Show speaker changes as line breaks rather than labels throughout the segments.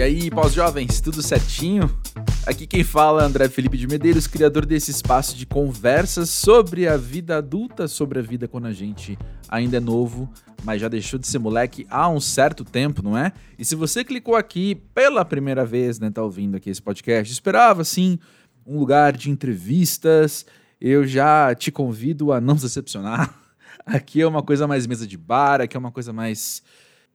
E aí, pós-jovens, tudo certinho? Aqui quem fala é André Felipe de Medeiros, criador desse espaço de conversas sobre a vida adulta, sobre a vida quando a gente ainda é novo, mas já deixou de ser moleque há um certo tempo, não é? E se você clicou aqui pela primeira vez, né, tá ouvindo aqui esse podcast, esperava sim um lugar de entrevistas, eu já te convido a não se decepcionar. Aqui é uma coisa mais mesa de bar, aqui é uma coisa mais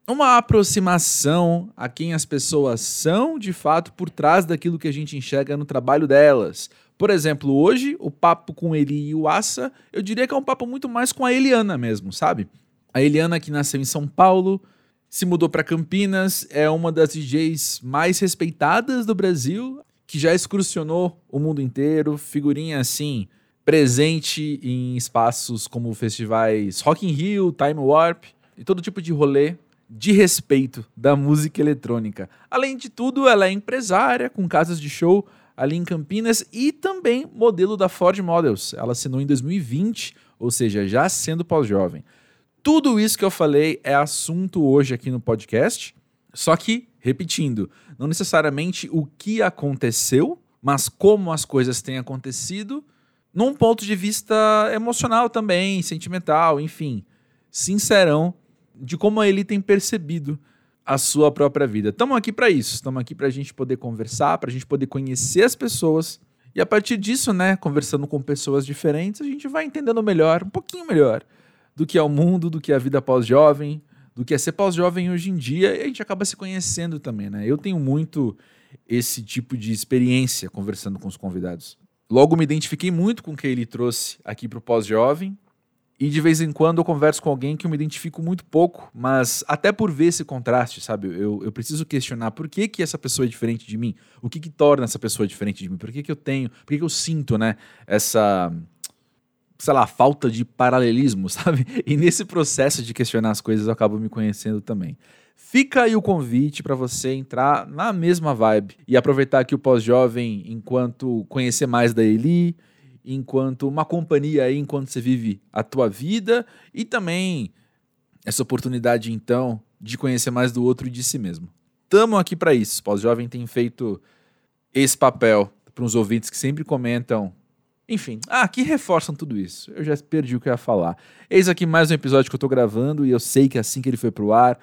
uma aproximação a quem as pessoas são de fato por trás daquilo que a gente enxerga no trabalho delas. Por exemplo, hoje, o papo com Eli e o Assa, eu diria que é um papo muito mais com a Eliana mesmo, sabe? A Eliana, que nasceu em São Paulo, se mudou para Campinas, é uma das DJs mais respeitadas do Brasil, que já excursionou o mundo inteiro, figurinha assim, presente em espaços como festivais Rock in Rio, Time Warp e todo tipo de rolê de respeito da música eletrônica. Além de tudo, ela é empresária com casas de show ali em Campinas e também modelo da Ford Models. Ela assinou em 2020, ou seja, já sendo pós-jovem. Tudo isso que eu falei é assunto hoje aqui no podcast, só que, repetindo, não necessariamente o que aconteceu, mas como as coisas têm acontecido, num ponto de vista emocional também, sentimental, enfim. Sincerão, de como ele tem percebido a sua própria vida. Estamos aqui para isso, estamos aqui para a gente poder conversar, para a gente poder conhecer as pessoas e a partir disso, né, conversando com pessoas diferentes, a gente vai entendendo melhor, um pouquinho melhor, do que é o mundo, do que é a vida pós-jovem, do que é ser pós-jovem hoje em dia, e a gente acaba se conhecendo também, né? Eu tenho muito esse tipo de experiência conversando com os convidados. Logo me identifiquei muito com o que ele trouxe aqui para o pós-jovem, e de vez em quando eu converso com alguém que eu me identifico muito pouco, mas até por ver esse contraste, sabe? Eu, eu preciso questionar por que, que essa pessoa é diferente de mim? O que, que torna essa pessoa diferente de mim? Por que, que eu tenho, por que, que eu sinto, né? Essa, sei lá, falta de paralelismo, sabe? E nesse processo de questionar as coisas eu acabo me conhecendo também. Fica aí o convite para você entrar na mesma vibe e aproveitar aqui o pós-jovem enquanto conhecer mais da Eli enquanto uma companhia aí enquanto você vive a tua vida e também essa oportunidade então de conhecer mais do outro e de si mesmo. Tamo aqui para isso. Pós-jovem tem feito esse papel para uns ouvintes que sempre comentam, enfim, ah, que reforçam tudo isso. Eu já perdi o que eu ia falar. Eis aqui mais um episódio que eu tô gravando e eu sei que assim que ele foi pro ar,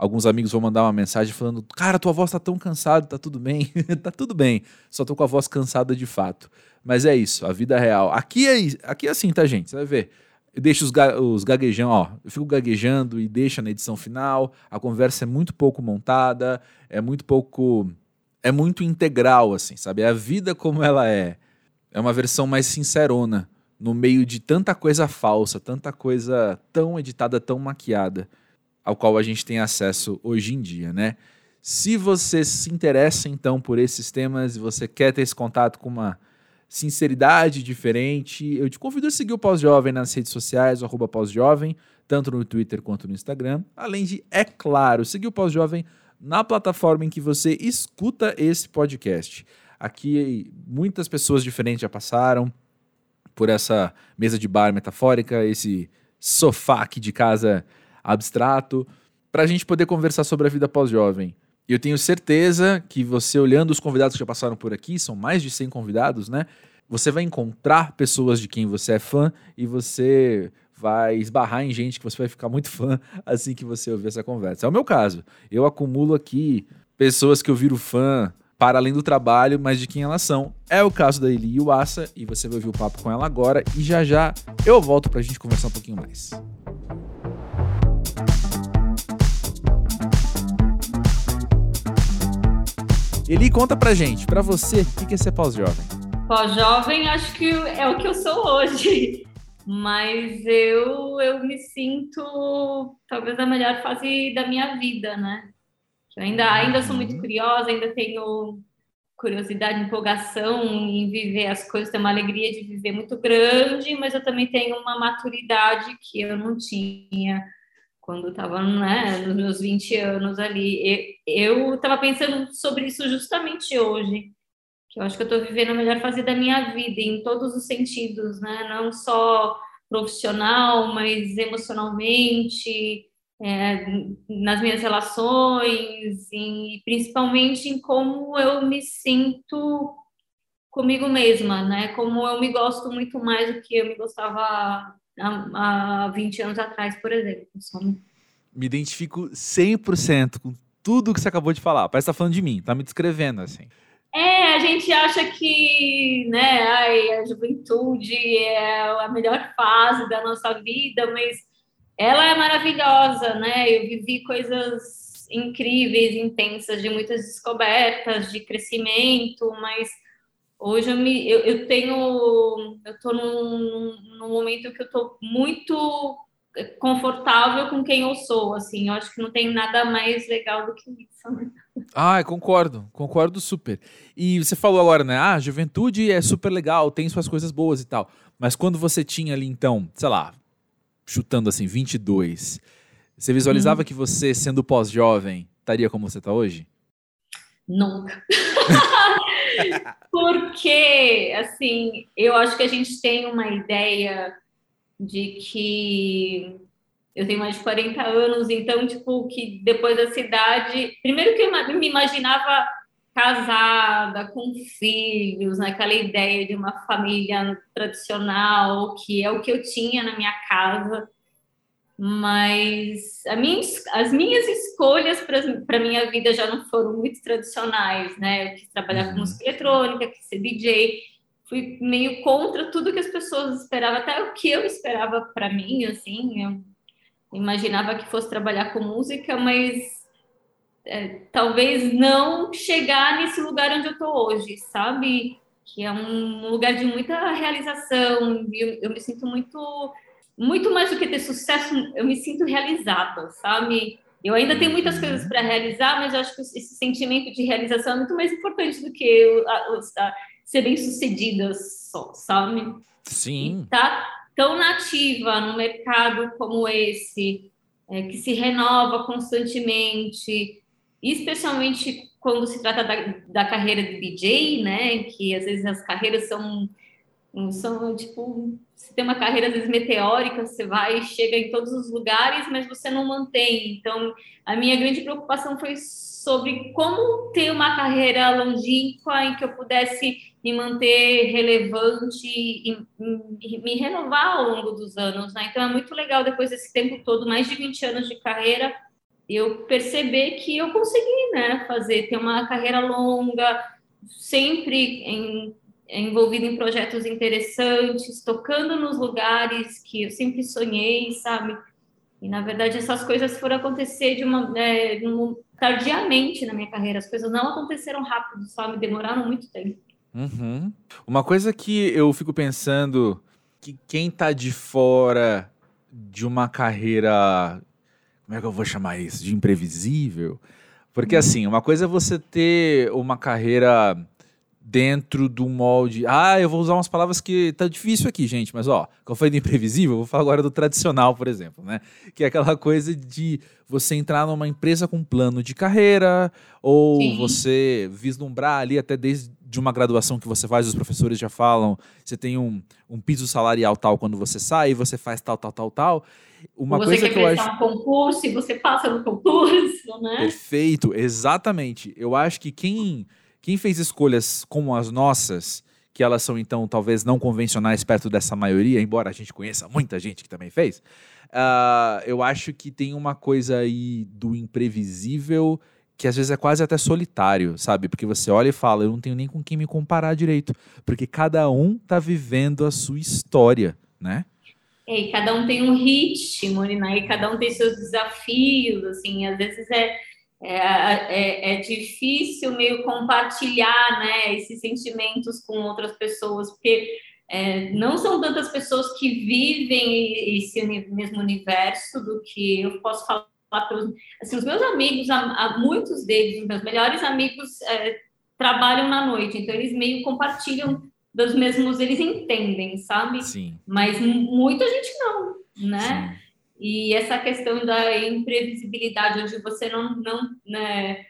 alguns amigos vão mandar uma mensagem falando: "Cara, tua voz tá tão cansada, tá tudo bem?". tá tudo bem. Só tô com a voz cansada de fato. Mas é isso, a vida real. Aqui é, aqui é assim, tá, gente? Você vai ver. Eu deixo os, ga os gaguejão, ó. Eu fico gaguejando e deixa na edição final. A conversa é muito pouco montada, é muito pouco. É muito integral, assim, sabe? É a vida como ela é. É uma versão mais sincerona, no meio de tanta coisa falsa, tanta coisa tão editada, tão maquiada, ao qual a gente tem acesso hoje em dia, né? Se você se interessa, então, por esses temas e você quer ter esse contato com uma sinceridade diferente. Eu te convido a seguir o Pós-Jovem nas redes sociais, arroba Pós-Jovem, tanto no Twitter quanto no Instagram. Além de, é claro, seguir o Pós-Jovem na plataforma em que você escuta esse podcast. Aqui, muitas pessoas diferentes já passaram por essa mesa de bar metafórica, esse sofá aqui de casa abstrato, para a gente poder conversar sobre a vida pós-jovem. E eu tenho certeza que você, olhando os convidados que já passaram por aqui, são mais de 100 convidados, né? Você vai encontrar pessoas de quem você é fã e você vai esbarrar em gente que você vai ficar muito fã assim que você ouvir essa conversa. É o meu caso. Eu acumulo aqui pessoas que eu viro fã para além do trabalho, mas de quem elas são. É o caso da Eli Assa e você vai ouvir o papo com ela agora e já já eu volto para a gente conversar um pouquinho mais. Eli, conta pra gente, pra você, o que é ser pós-jovem?
Pós-jovem, acho que é o que eu sou hoje. Mas eu, eu me sinto talvez na melhor fase da minha vida, né? Eu ainda, ainda sou muito uhum. curiosa, ainda tenho curiosidade, empolgação em viver as coisas, tenho uma alegria de viver muito grande, mas eu também tenho uma maturidade que eu não tinha quando estava né, nos meus 20 anos ali. Eu estava pensando sobre isso justamente hoje, que eu acho que eu estou vivendo a melhor fase da minha vida, em todos os sentidos, né? não só profissional, mas emocionalmente, é, nas minhas relações e principalmente em como eu me sinto comigo mesma, né? Como eu me gosto muito mais do que eu me gostava há, há 20 anos atrás, por exemplo.
Me identifico 100% com tudo que você acabou de falar. Parece que tá falando de mim, tá me descrevendo assim.
É, a gente acha que né, ai, a juventude é a melhor fase da nossa vida, mas ela é maravilhosa, né? Eu vivi coisas incríveis, intensas, de muitas descobertas, de crescimento, mas hoje eu, me, eu, eu tenho, eu estou num, num momento que eu estou muito confortável com quem eu sou, assim, eu acho que não tem nada mais legal do que isso. Né?
Ah, concordo, concordo super. E você falou agora, né? Ah, juventude é super legal, tem suas coisas boas e tal. Mas quando você tinha ali, então, sei lá, chutando assim, 22, você visualizava hum. que você, sendo pós-jovem, estaria como você está hoje?
Nunca. Porque, assim, eu acho que a gente tem uma ideia de que eu tenho mais de 40 anos, então, tipo, que depois da cidade. Primeiro que eu me imaginava casada, com filhos, naquela ideia de uma família tradicional, que é o que eu tinha na minha casa. Mas minha, as minhas escolhas para a minha vida já não foram muito tradicionais, né? Eu quis trabalhar uhum. com música eletrônica, quis ser DJ, fui meio contra tudo que as pessoas esperavam, até o que eu esperava para mim, assim, eu imaginava que fosse trabalhar com música, mas é, talvez não chegar nesse lugar onde eu estou hoje, sabe? Que é um lugar de muita realização, eu, eu me sinto muito, muito mais do que ter sucesso, eu me sinto realizada, sabe? Eu ainda tenho muitas uhum. coisas para realizar, mas eu acho que esse sentimento de realização é muito mais importante do que a, a, ser bem sucedida só, sabe?
Sim.
E tá tão nativa no mercado como esse, é, que se renova constantemente, especialmente quando se trata da, da carreira de DJ, né? Que às vezes as carreiras são são tipo você tem uma carreira às vezes meteórica, você vai chega em todos os lugares, mas você não mantém. Então, a minha grande preocupação foi sobre como ter uma carreira longínqua em que eu pudesse me manter relevante e, e, me renovar ao longo dos anos, né? Então é muito legal depois desse tempo todo, mais de 20 anos de carreira, eu perceber que eu consegui, né, fazer ter uma carreira longa, sempre em, envolvida em projetos interessantes, tocando nos lugares que eu sempre sonhei, sabe? E na verdade essas coisas foram acontecer de uma é, tardiamente na minha carreira. As coisas não aconteceram rápido, sabe? Demoraram muito tempo.
Uhum. Uma coisa que eu fico pensando que quem tá de fora de uma carreira, como é que eu vou chamar isso? De imprevisível? Porque uhum. assim, uma coisa é você ter uma carreira dentro do molde. Ah, eu vou usar umas palavras que tá difícil aqui, gente, mas ó, quando eu falei do imprevisível, eu vou falar agora do tradicional, por exemplo, né? Que é aquela coisa de você entrar numa empresa com plano de carreira, ou Sim. você vislumbrar ali até desde de uma graduação que você faz, os professores já falam, você tem um, um piso salarial tal quando você sai, você faz tal, tal, tal, tal.
Uma você coisa quer que eu acho... um concurso e você passa no concurso, né?
Perfeito, exatamente. Eu acho que quem, quem fez escolhas como as nossas, que elas são então talvez não convencionais perto dessa maioria, embora a gente conheça muita gente que também fez, uh, eu acho que tem uma coisa aí do imprevisível que às vezes é quase até solitário, sabe? Porque você olha e fala, eu não tenho nem com quem me comparar direito, porque cada um tá vivendo a sua história, né?
É, e cada um tem um ritmo, né? E cada um tem seus desafios, assim, às vezes é, é, é, é difícil meio compartilhar, né, esses sentimentos com outras pessoas, porque é, não são tantas pessoas que vivem esse mesmo universo do que eu posso falar pelos, assim, os meus amigos, há, muitos deles, os meus melhores amigos, é, trabalham na noite, então eles meio compartilham dos mesmos, eles entendem, sabe?
Sim.
Mas muita gente não, né? Sim. E essa questão da imprevisibilidade, onde você não, não né,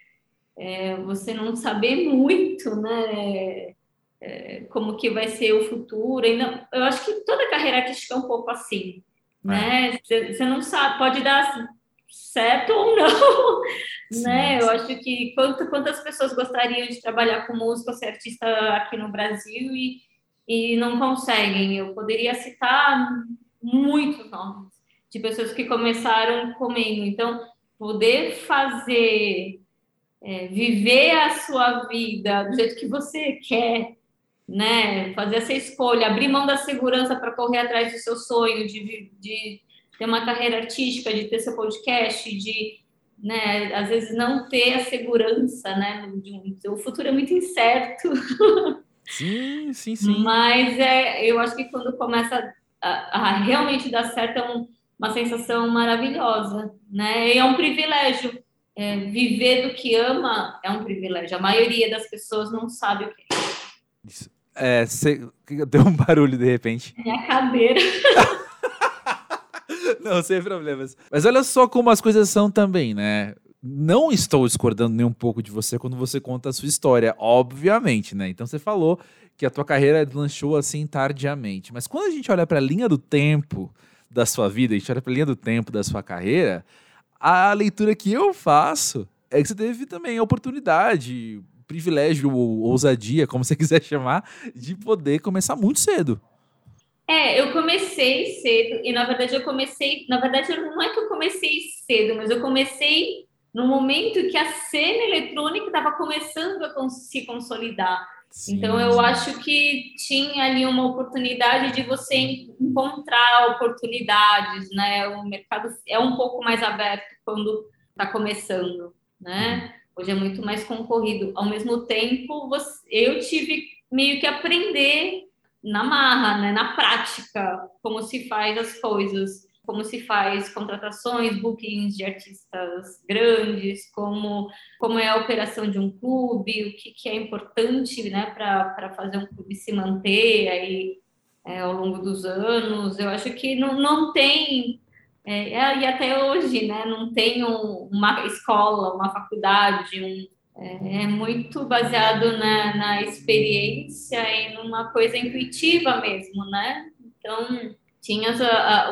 é, você não saber muito, né? É, como que vai ser o futuro. Ainda, eu acho que toda carreira artística é um pouco assim, é. né? Você não sabe, pode dar certo ou não, sim, né? Eu acho que quanto, quantas pessoas gostariam de trabalhar com música ser artista aqui no Brasil e, e não conseguem. Eu poderia citar muitos nomes de pessoas que começaram comendo. Então, poder fazer, é, viver a sua vida do jeito que você quer, né? Fazer essa escolha, abrir mão da segurança para correr atrás do seu sonho, de, de ter uma carreira artística, de ter seu podcast, de, né, às vezes não ter a segurança, né? Um, o futuro é muito incerto.
Sim, sim, sim.
Mas é, eu acho que quando começa a, a realmente dar certo é um, uma sensação maravilhosa, né? E é um privilégio. É, viver do que ama é um privilégio. A maioria das pessoas não sabe o que é.
Isso. É, cê, deu um barulho de repente.
Minha cadeira.
Não, sem problemas. Mas olha só como as coisas são também, né? Não estou discordando nem um pouco de você quando você conta a sua história, obviamente, né? Então você falou que a tua carreira lanchou assim tardiamente. Mas quando a gente olha para a linha do tempo da sua vida, a gente olha para a linha do tempo da sua carreira, a leitura que eu faço é que você teve também a oportunidade, privilégio ou ousadia, como você quiser chamar, de poder começar muito cedo.
É, eu comecei cedo, e na verdade eu comecei, na verdade não é que eu comecei cedo, mas eu comecei no momento que a cena eletrônica estava começando a se consolidar. Sim, então eu sim. acho que tinha ali uma oportunidade de você encontrar oportunidades, né? O mercado é um pouco mais aberto quando está começando, né? Hoje é muito mais concorrido. Ao mesmo tempo, você, eu tive meio que aprender na marra, né, na prática, como se faz as coisas, como se faz contratações, bookings de artistas grandes, como, como é a operação de um clube, o que, que é importante né, para fazer um clube se manter aí é, ao longo dos anos. Eu acho que não, não tem, é, e até hoje, né, não tem um, uma escola, uma faculdade, um é, é muito baseado na, na experiência e numa coisa intuitiva mesmo, né? Então, tinha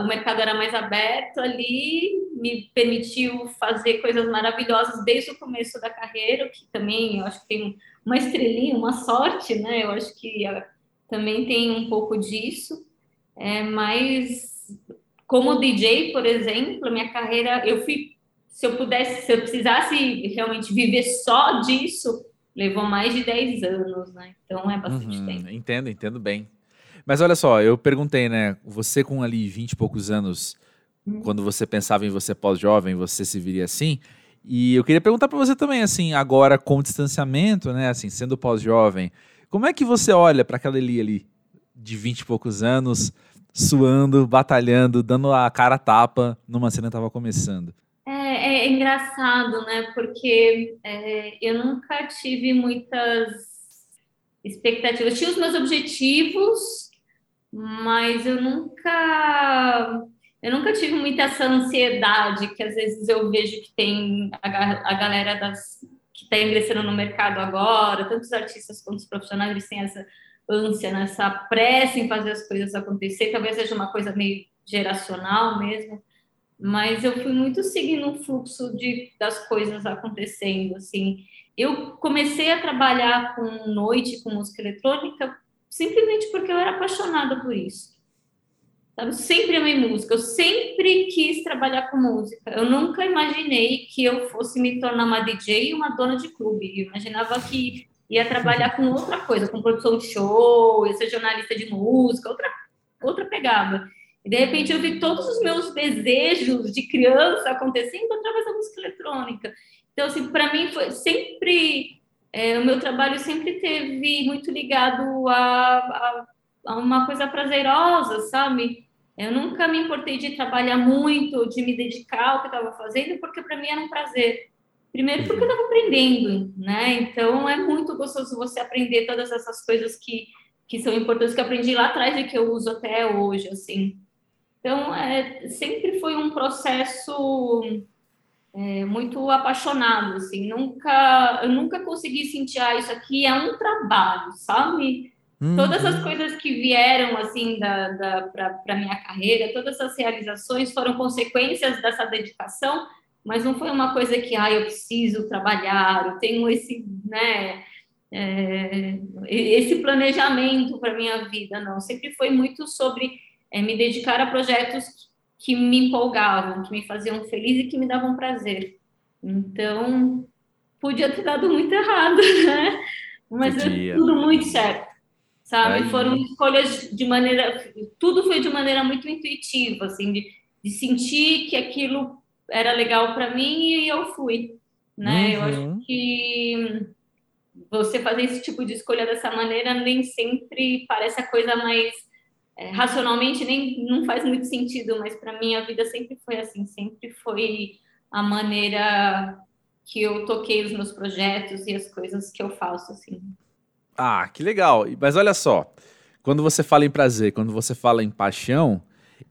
o mercado era mais aberto ali, me permitiu fazer coisas maravilhosas desde o começo da carreira, que também eu acho que tem uma estrelinha, uma sorte, né? Eu acho que a, também tem um pouco disso, é, mas como DJ, por exemplo, minha carreira, eu fui se eu pudesse, se eu precisasse realmente viver só disso, levou mais de 10 anos, né? Então é bastante uhum, tempo.
Entendo, entendo bem. Mas olha só, eu perguntei, né? Você com ali 20 e poucos anos, hum. quando você pensava em você pós-jovem, você se viria assim? E eu queria perguntar para você também, assim, agora com o distanciamento, né? Assim, sendo pós-jovem, como é que você olha para aquela Eli ali, de 20 e poucos anos, suando, batalhando, dando a cara tapa numa cena que estava começando?
É, é engraçado, né? Porque é, eu nunca tive muitas expectativas. Eu tinha os meus objetivos, mas eu nunca eu nunca tive muita essa ansiedade que às vezes eu vejo que tem a, a galera das, que está ingressando no mercado agora, tanto os artistas quanto os profissionais, eles têm essa ânsia, né? essa pressa em fazer as coisas acontecer. Talvez seja uma coisa meio geracional mesmo mas eu fui muito seguindo o fluxo de, das coisas acontecendo, assim. Eu comecei a trabalhar com noite, com música eletrônica, simplesmente porque eu era apaixonada por isso. Sabe? Sempre amei música, eu sempre quis trabalhar com música. Eu nunca imaginei que eu fosse me tornar uma DJ e uma dona de clube. Eu imaginava que ia trabalhar com outra coisa, com produção de show, ia ser jornalista de música, outra, outra pegada. E de repente eu vi todos os meus desejos de criança acontecendo através da música eletrônica. Então, assim, para mim foi sempre é, o meu trabalho sempre teve muito ligado a, a, a, uma coisa prazerosa, sabe? Eu nunca me importei de trabalhar muito, de me dedicar ao que eu estava fazendo, porque para mim era um prazer. Primeiro, porque eu estava aprendendo, né? Então, é muito gostoso você aprender todas essas coisas que, que são importantes, que eu aprendi lá atrás e que eu uso até hoje, assim. Então, é, sempre foi um processo é, muito apaixonado, assim, nunca, eu nunca consegui sentir, ah, isso aqui é um trabalho, sabe? Uhum. Todas as coisas que vieram, assim, da, da para minha carreira, todas as realizações foram consequências dessa dedicação, mas não foi uma coisa que, ah, eu preciso trabalhar, eu tenho esse, né, é, esse planejamento para minha vida, não. Sempre foi muito sobre é, me dedicar a projetos que me empolgavam, que me faziam feliz e que me davam prazer. Então, podia ter dado muito errado, né? Mas é tudo muito certo, sabe? Aí. Foram escolhas de maneira, tudo foi de maneira muito intuitiva, assim, de, de sentir que aquilo era legal para mim e eu fui, né? Uhum. Eu acho uhum. que você fazer esse tipo de escolha dessa maneira nem sempre parece a coisa mais é, racionalmente nem não faz muito sentido, mas para mim a vida sempre foi assim, sempre foi a maneira que eu toquei os meus projetos e as coisas que eu faço assim.
Ah, que legal. Mas olha só, quando você fala em prazer, quando você fala em paixão,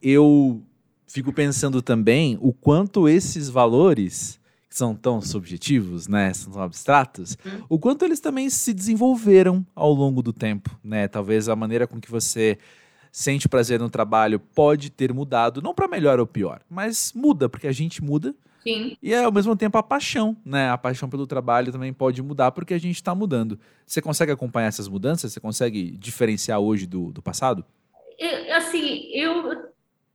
eu fico pensando também o quanto esses valores que são tão subjetivos, né, são tão abstratos, uhum. o quanto eles também se desenvolveram ao longo do tempo, né? Talvez a maneira com que você sente prazer no trabalho pode ter mudado, não para melhor ou pior, mas muda porque a gente muda.
Sim.
E ao mesmo tempo a paixão, né? A paixão pelo trabalho também pode mudar porque a gente está mudando. Você consegue acompanhar essas mudanças? Você consegue diferenciar hoje do, do passado?
Eu, assim, eu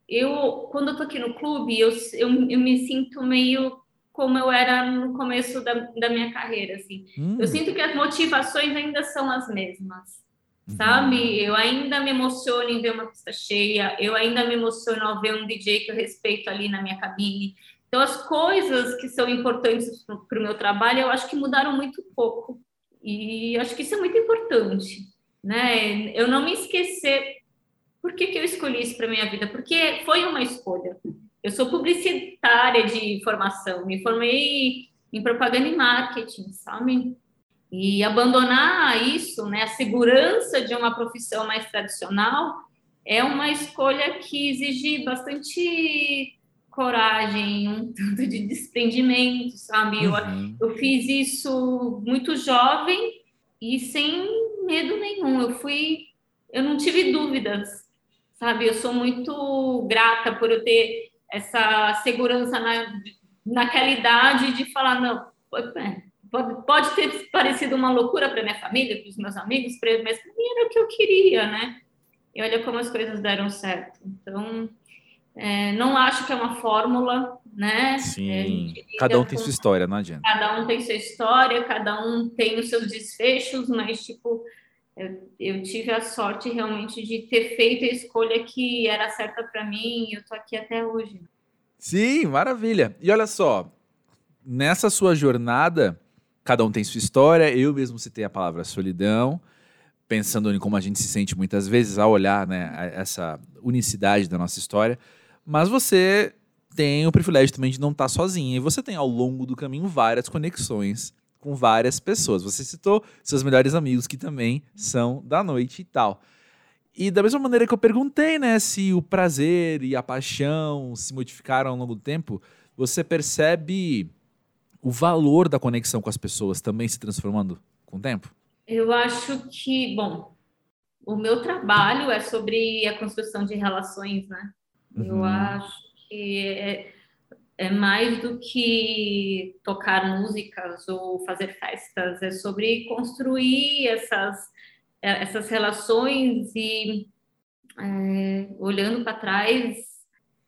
eu quando eu tô aqui no clube, eu, eu, eu me sinto meio como eu era no começo da, da minha carreira, assim. Hum. Eu sinto que as motivações ainda são as mesmas. Sabe? Eu ainda me emociono em ver uma pista cheia, eu ainda me emociono ao ver um DJ que eu respeito ali na minha cabine. Então, as coisas que são importantes para o meu trabalho, eu acho que mudaram muito pouco. E acho que isso é muito importante, né? Eu não me esquecer por que, que eu escolhi isso para minha vida, porque foi uma escolha. Eu sou publicitária de formação, me formei em propaganda e marketing, sabe? E abandonar isso, né, a segurança de uma profissão mais tradicional, é uma escolha que exige bastante coragem, um tanto de desprendimento, sabe? Uhum. Eu, eu fiz isso muito jovem e sem medo nenhum. Eu fui, eu não tive dúvidas, sabe? Eu sou muito grata por eu ter essa segurança na, naquela idade de falar, não, é, pode, pode ter parecido uma loucura para minha família, para os meus amigos, mas para mim era o que eu queria, né? E olha como as coisas deram certo. Então, é, não acho que é uma fórmula, né?
Sim. É, cada um tem sua história, não adianta.
Cada um tem sua história, cada um tem os seus desfechos, mas, tipo, eu, eu, tive a sorte realmente de ter feito a escolha que era certa para mim e eu tô aqui até hoje.
Sim, maravilha. E olha só, nessa sua jornada, cada um tem sua história. Eu mesmo citei a palavra solidão, pensando em como a gente se sente muitas vezes ao olhar né, essa unicidade da nossa história. Mas você tem o privilégio também de não estar sozinha. E você tem ao longo do caminho várias conexões com várias pessoas. Você citou seus melhores amigos que também são da noite e tal. E da mesma maneira que eu perguntei, né, se o prazer e a paixão se modificaram ao longo do tempo, você percebe o valor da conexão com as pessoas também se transformando com o tempo?
Eu acho que, bom, o meu trabalho é sobre a construção de relações, né? Uhum. Eu acho que é, é mais do que tocar músicas ou fazer festas, é sobre construir essas, essas relações e é, olhando para trás,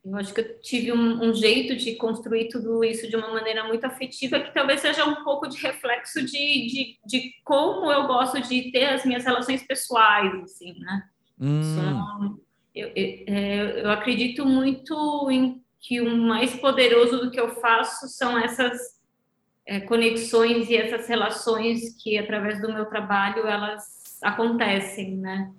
eu acho que eu tive um, um, jeito de construir tudo isso de uma maneira muito afetiva, que talvez seja um pouco de reflexo de, de, de como eu gosto de ter as minhas relações pessoais, assim, né? Hum. eu, eu, é, eu acredito muito em que o mais poderoso do que eu faço são essas é, conexões e essas relações que, através do meu trabalho, elas acontecem, né?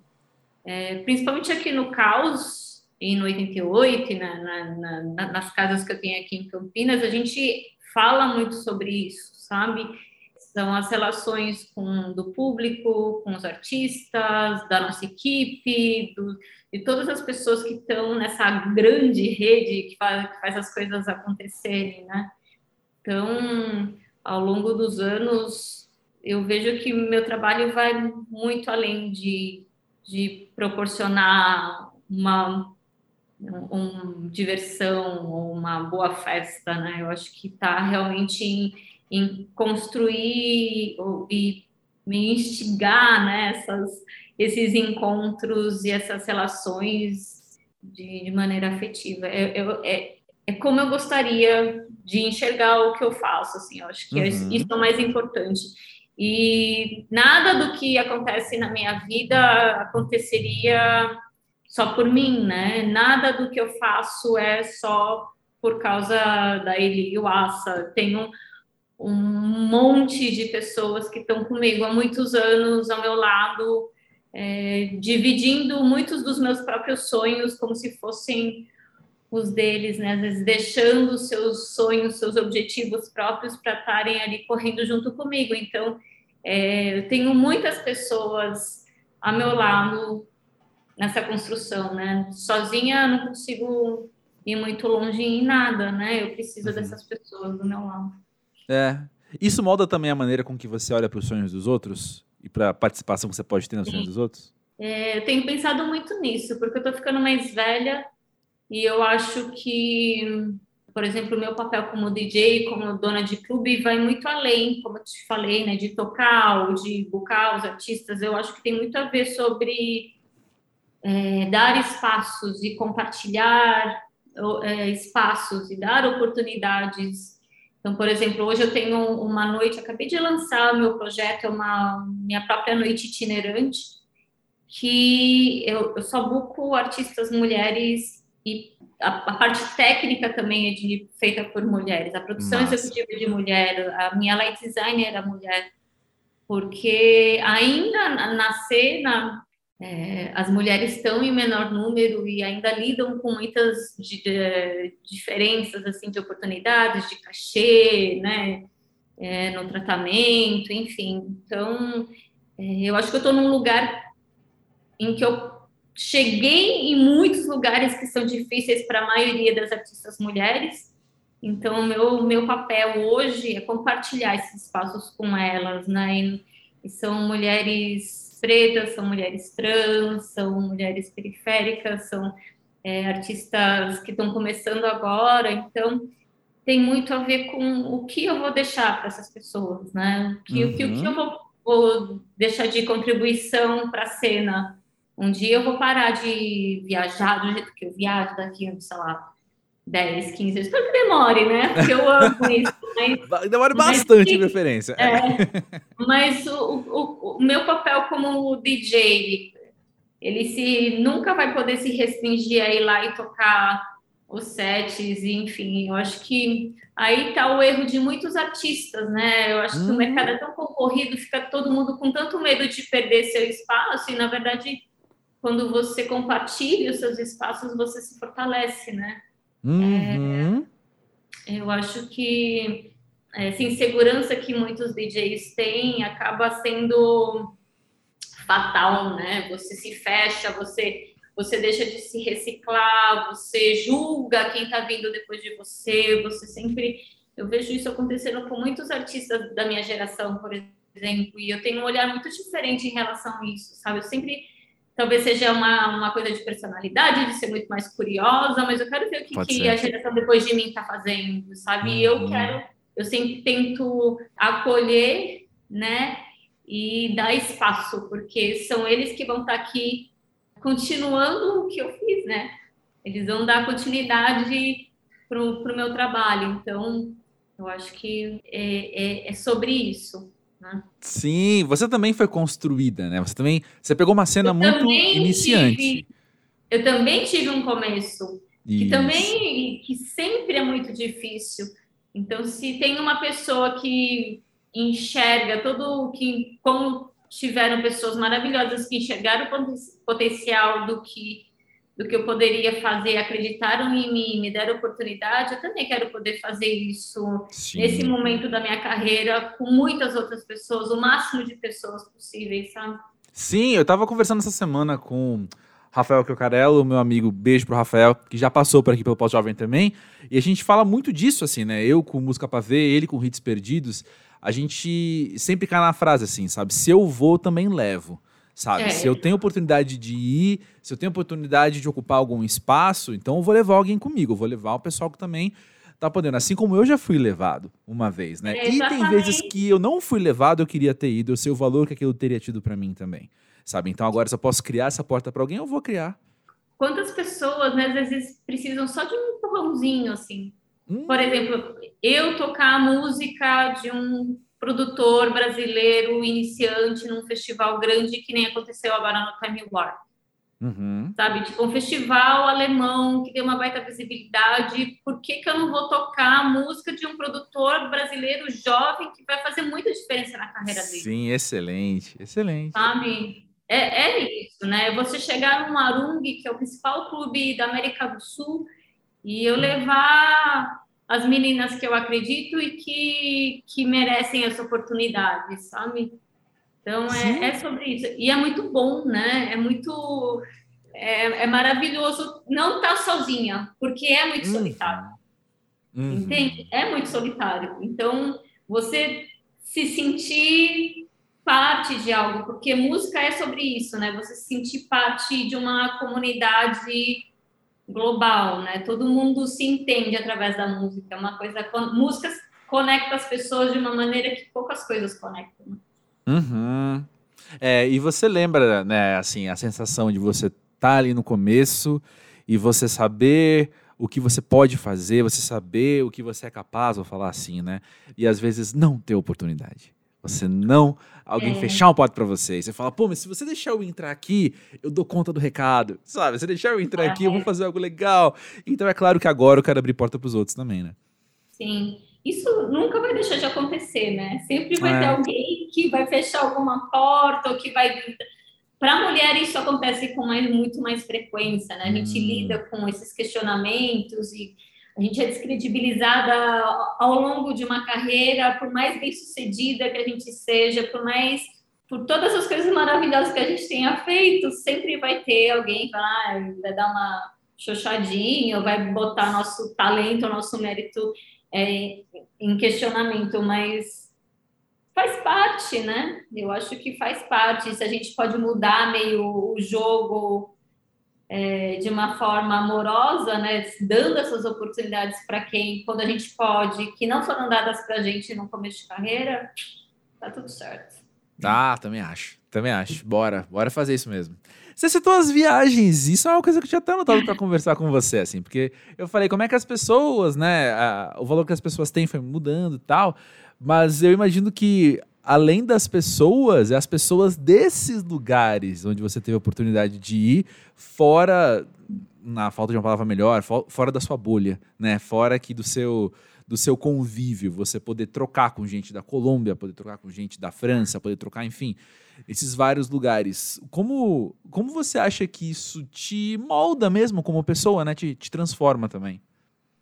É, principalmente aqui no Caos e no 88, na, na, na, nas casas que eu tenho aqui em Campinas, a gente fala muito sobre isso, sabe? São as relações com do público, com os artistas, da nossa equipe, do, de todas as pessoas que estão nessa grande rede que faz, que faz as coisas acontecerem, né? Então, ao longo dos anos, eu vejo que meu trabalho vai muito além de, de proporcionar uma, um, diversão, uma boa festa, né? Eu acho que está realmente em, em construir e me instigar né, essas, esses encontros e essas relações de, de maneira afetiva. Eu, eu, é, é como eu gostaria de enxergar o que eu faço, assim, eu acho que uhum. isso é o mais importante. E nada do que acontece na minha vida aconteceria só por mim, né? Nada do que eu faço é só por causa da Eli Wassa. Tenho um monte de pessoas que estão comigo há muitos anos ao meu lado, é, dividindo muitos dos meus próprios sonhos como se fossem os deles, né? Às vezes deixando seus sonhos, seus objetivos próprios para estarem ali correndo junto comigo. Então, é, eu tenho muitas pessoas a meu lado nessa construção, né? Sozinha não consigo ir muito longe em nada, né? Eu preciso uhum. dessas pessoas do meu lado.
É. Isso molda também a maneira com que você olha para os sonhos dos outros e para a participação que você pode ter nos Sim. sonhos dos outros?
É, eu tenho pensado muito nisso, porque eu estou ficando mais velha e eu acho que, por exemplo, o meu papel como DJ, como dona de clube, vai muito além, como eu te falei, né, de tocar ou de buscar os artistas. Eu acho que tem muito a ver sobre é, dar espaços e compartilhar é, espaços e dar oportunidades então, por exemplo, hoje eu tenho uma noite, acabei de lançar o meu projeto, é uma minha própria noite itinerante, que eu, eu só buco artistas mulheres e a, a, parte técnica também é de, feita por mulheres, a produção Nossa. executiva é de mulher, a minha light designer é mulher, porque ainda na cena é, as mulheres estão em menor número e ainda lidam com muitas de, de, diferenças assim de oportunidades, de cachê, né, é, no tratamento, enfim. Então, é, eu acho que eu estou num lugar em que eu cheguei em muitos lugares que são difíceis para a maioria das artistas mulheres. Então, meu meu papel hoje é compartilhar esses espaços com elas, né? E, e são mulheres pretas, são mulheres trans, são mulheres periféricas, são é, artistas que estão começando agora, então tem muito a ver com o que eu vou deixar para essas pessoas, né? O que, uhum. o que, o que eu vou, vou deixar de contribuição para a cena. Um dia eu vou parar de viajar do jeito que eu viajo daqui, sei lá, 10, 15 vezes. Espero que demore, né? Porque eu amo isso.
Mas, Demore bastante, de preferência.
É, mas o, o, o, meu papel como DJ, ele se nunca vai poder se restringir a ir lá e tocar os sets, enfim. Eu acho que aí tá o erro de muitos artistas, né? Eu acho hum. que o uhum. mercado é tão concorrido, fica todo mundo com tanto medo de perder seu espaço, e na verdade, quando você compartilha os seus espaços, você se fortalece, né?
Uhum.
É, eu acho que essa insegurança que muitos DJs têm acaba sendo fatal, né? Você se fecha, você você deixa de se reciclar, você julga quem está vindo depois de você, você sempre eu vejo isso acontecendo com muitos artistas da minha geração, por exemplo, e eu tenho um olhar muito diferente em relação a isso, sabe? Eu sempre talvez seja uma, uma coisa de personalidade, de ser muito mais curiosa, mas eu quero ver o que, que a geração depois de mim está fazendo, sabe? E eu uhum. quero, eu sempre tento acolher, né? E dar espaço, porque são eles que vão estar tá aqui continuando o que eu fiz, né? Eles vão dar continuidade para o meu trabalho. Então, eu acho que é, é, é sobre isso. Né?
Sim, você também foi construída, né? Você também você pegou uma cena eu muito iniciante.
Tive, eu também tive um começo Isso. que também que sempre é muito difícil. Então, se tem uma pessoa que enxerga todo o que como tiveram pessoas maravilhosas que enxergaram o potencial do que do que eu poderia fazer, acreditaram em mim, me deram oportunidade, eu também quero poder fazer isso Sim. nesse momento da minha carreira com muitas outras pessoas, o máximo de pessoas possíveis, sabe?
Sim, eu estava conversando essa semana com Rafael Quiocarello, meu amigo, beijo pro Rafael, que já passou por aqui pelo Pós-Jovem também, e a gente fala muito disso, assim, né? Eu com Música Pra Ver, ele com Hits Perdidos, a gente sempre cai na frase assim, sabe? Se eu vou, também levo sabe? É. Se eu tenho oportunidade de ir, se eu tenho oportunidade de ocupar algum espaço, então eu vou levar alguém comigo, eu vou levar o pessoal que também tá podendo. Assim como eu já fui levado uma vez, né? É, e tem vezes que eu não fui levado, eu queria ter ido, eu sei o valor que aquilo teria tido para mim também, sabe? Então agora se eu posso criar essa porta para alguém, eu vou criar.
Quantas pessoas, né, às vezes precisam só de um empurrãozinho, assim. Hum. Por exemplo, eu tocar a música de um produtor brasileiro iniciante num festival grande que nem aconteceu agora no Time War. Uhum. Sabe, tipo um festival alemão que tem uma baita visibilidade. Por que, que eu não vou tocar a música de um produtor brasileiro jovem que vai fazer muita diferença na carreira dele?
Sim, excelente, excelente.
Sabe? É, é isso, né? Você chegar no Arung, que é o principal clube da América do Sul, e eu levar as meninas que eu acredito e que, que merecem essa oportunidade, sabe? Então é, é, sobre isso. E é muito bom, né? É muito. É, é maravilhoso não estar sozinha, porque é muito uhum. solitário. Uhum. Entende? É muito solitário. Então, você se sentir parte de algo, porque música é sobre isso, né? Você se sentir parte de uma comunidade global, né? Todo mundo se entende através da música. É uma coisa, músicas conecta as pessoas de uma maneira que poucas coisas conectam. Né?
Uhum. É, e você lembra, né, assim, a sensação de você estar tá ali no começo e você saber o que você pode fazer, você saber o que você é capaz, vou falar assim, né? E às vezes não ter oportunidade. Você não. Alguém é. fechar um porta para você. E você fala, pô, mas se você deixar eu entrar aqui, eu dou conta do recado. Sabe? Se deixar eu entrar aqui, eu vou fazer algo legal. Então é claro que agora eu quero abrir porta para os outros também, né?
Sim. Isso nunca vai deixar de acontecer, né? Sempre vai é. ter alguém que vai fechar alguma porta ou que vai. Para mulher, isso acontece com mais, muito mais frequência, né? A gente hum. lida com esses questionamentos e a gente é descredibilizada ao longo de uma carreira, por mais bem sucedida que a gente seja, por mais por todas as coisas maravilhosas que a gente tenha feito, sempre vai ter alguém que vai, vai dar uma xoxadinha, vai botar nosso talento, nosso mérito é, em questionamento, mas faz parte, né? Eu acho que faz parte. Se a gente pode mudar meio o jogo é, de uma forma amorosa, né, dando essas oportunidades para quem, quando a gente pode, que não foram dadas para a gente no começo de carreira, tá tudo certo.
Ah, também acho, também acho. Bora, bora fazer isso mesmo. Você citou as viagens, isso é uma coisa que eu tinha até anotado para conversar com você, assim, porque eu falei como é que as pessoas, né, a, o valor que as pessoas têm foi mudando e tal, mas eu imagino que além das pessoas, é as pessoas desses lugares onde você teve a oportunidade de ir, fora, na falta de uma palavra melhor, fora da sua bolha, né? Fora aqui do seu do seu convívio, você poder trocar com gente da Colômbia, poder trocar com gente da França, poder trocar, enfim, esses vários lugares. Como, como você acha que isso te molda mesmo como pessoa, né? Te, te transforma também?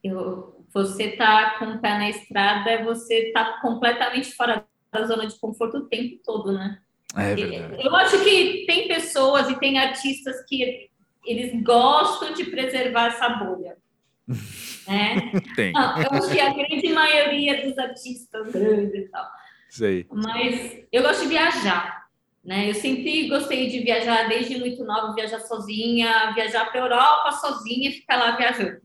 Eu, você tá com o pé na estrada, você tá completamente fora da zona de conforto o tempo todo, né?
É verdade.
Eu acho que tem pessoas e tem artistas que eles gostam de preservar essa bolha. né?
Tem.
Não, eu acho que a grande maioria dos artistas grandes e tal.
Sei.
Mas eu gosto de viajar. Né? Eu sempre gostei de viajar desde muito nova, viajar sozinha, viajar para Europa sozinha, ficar lá viajando.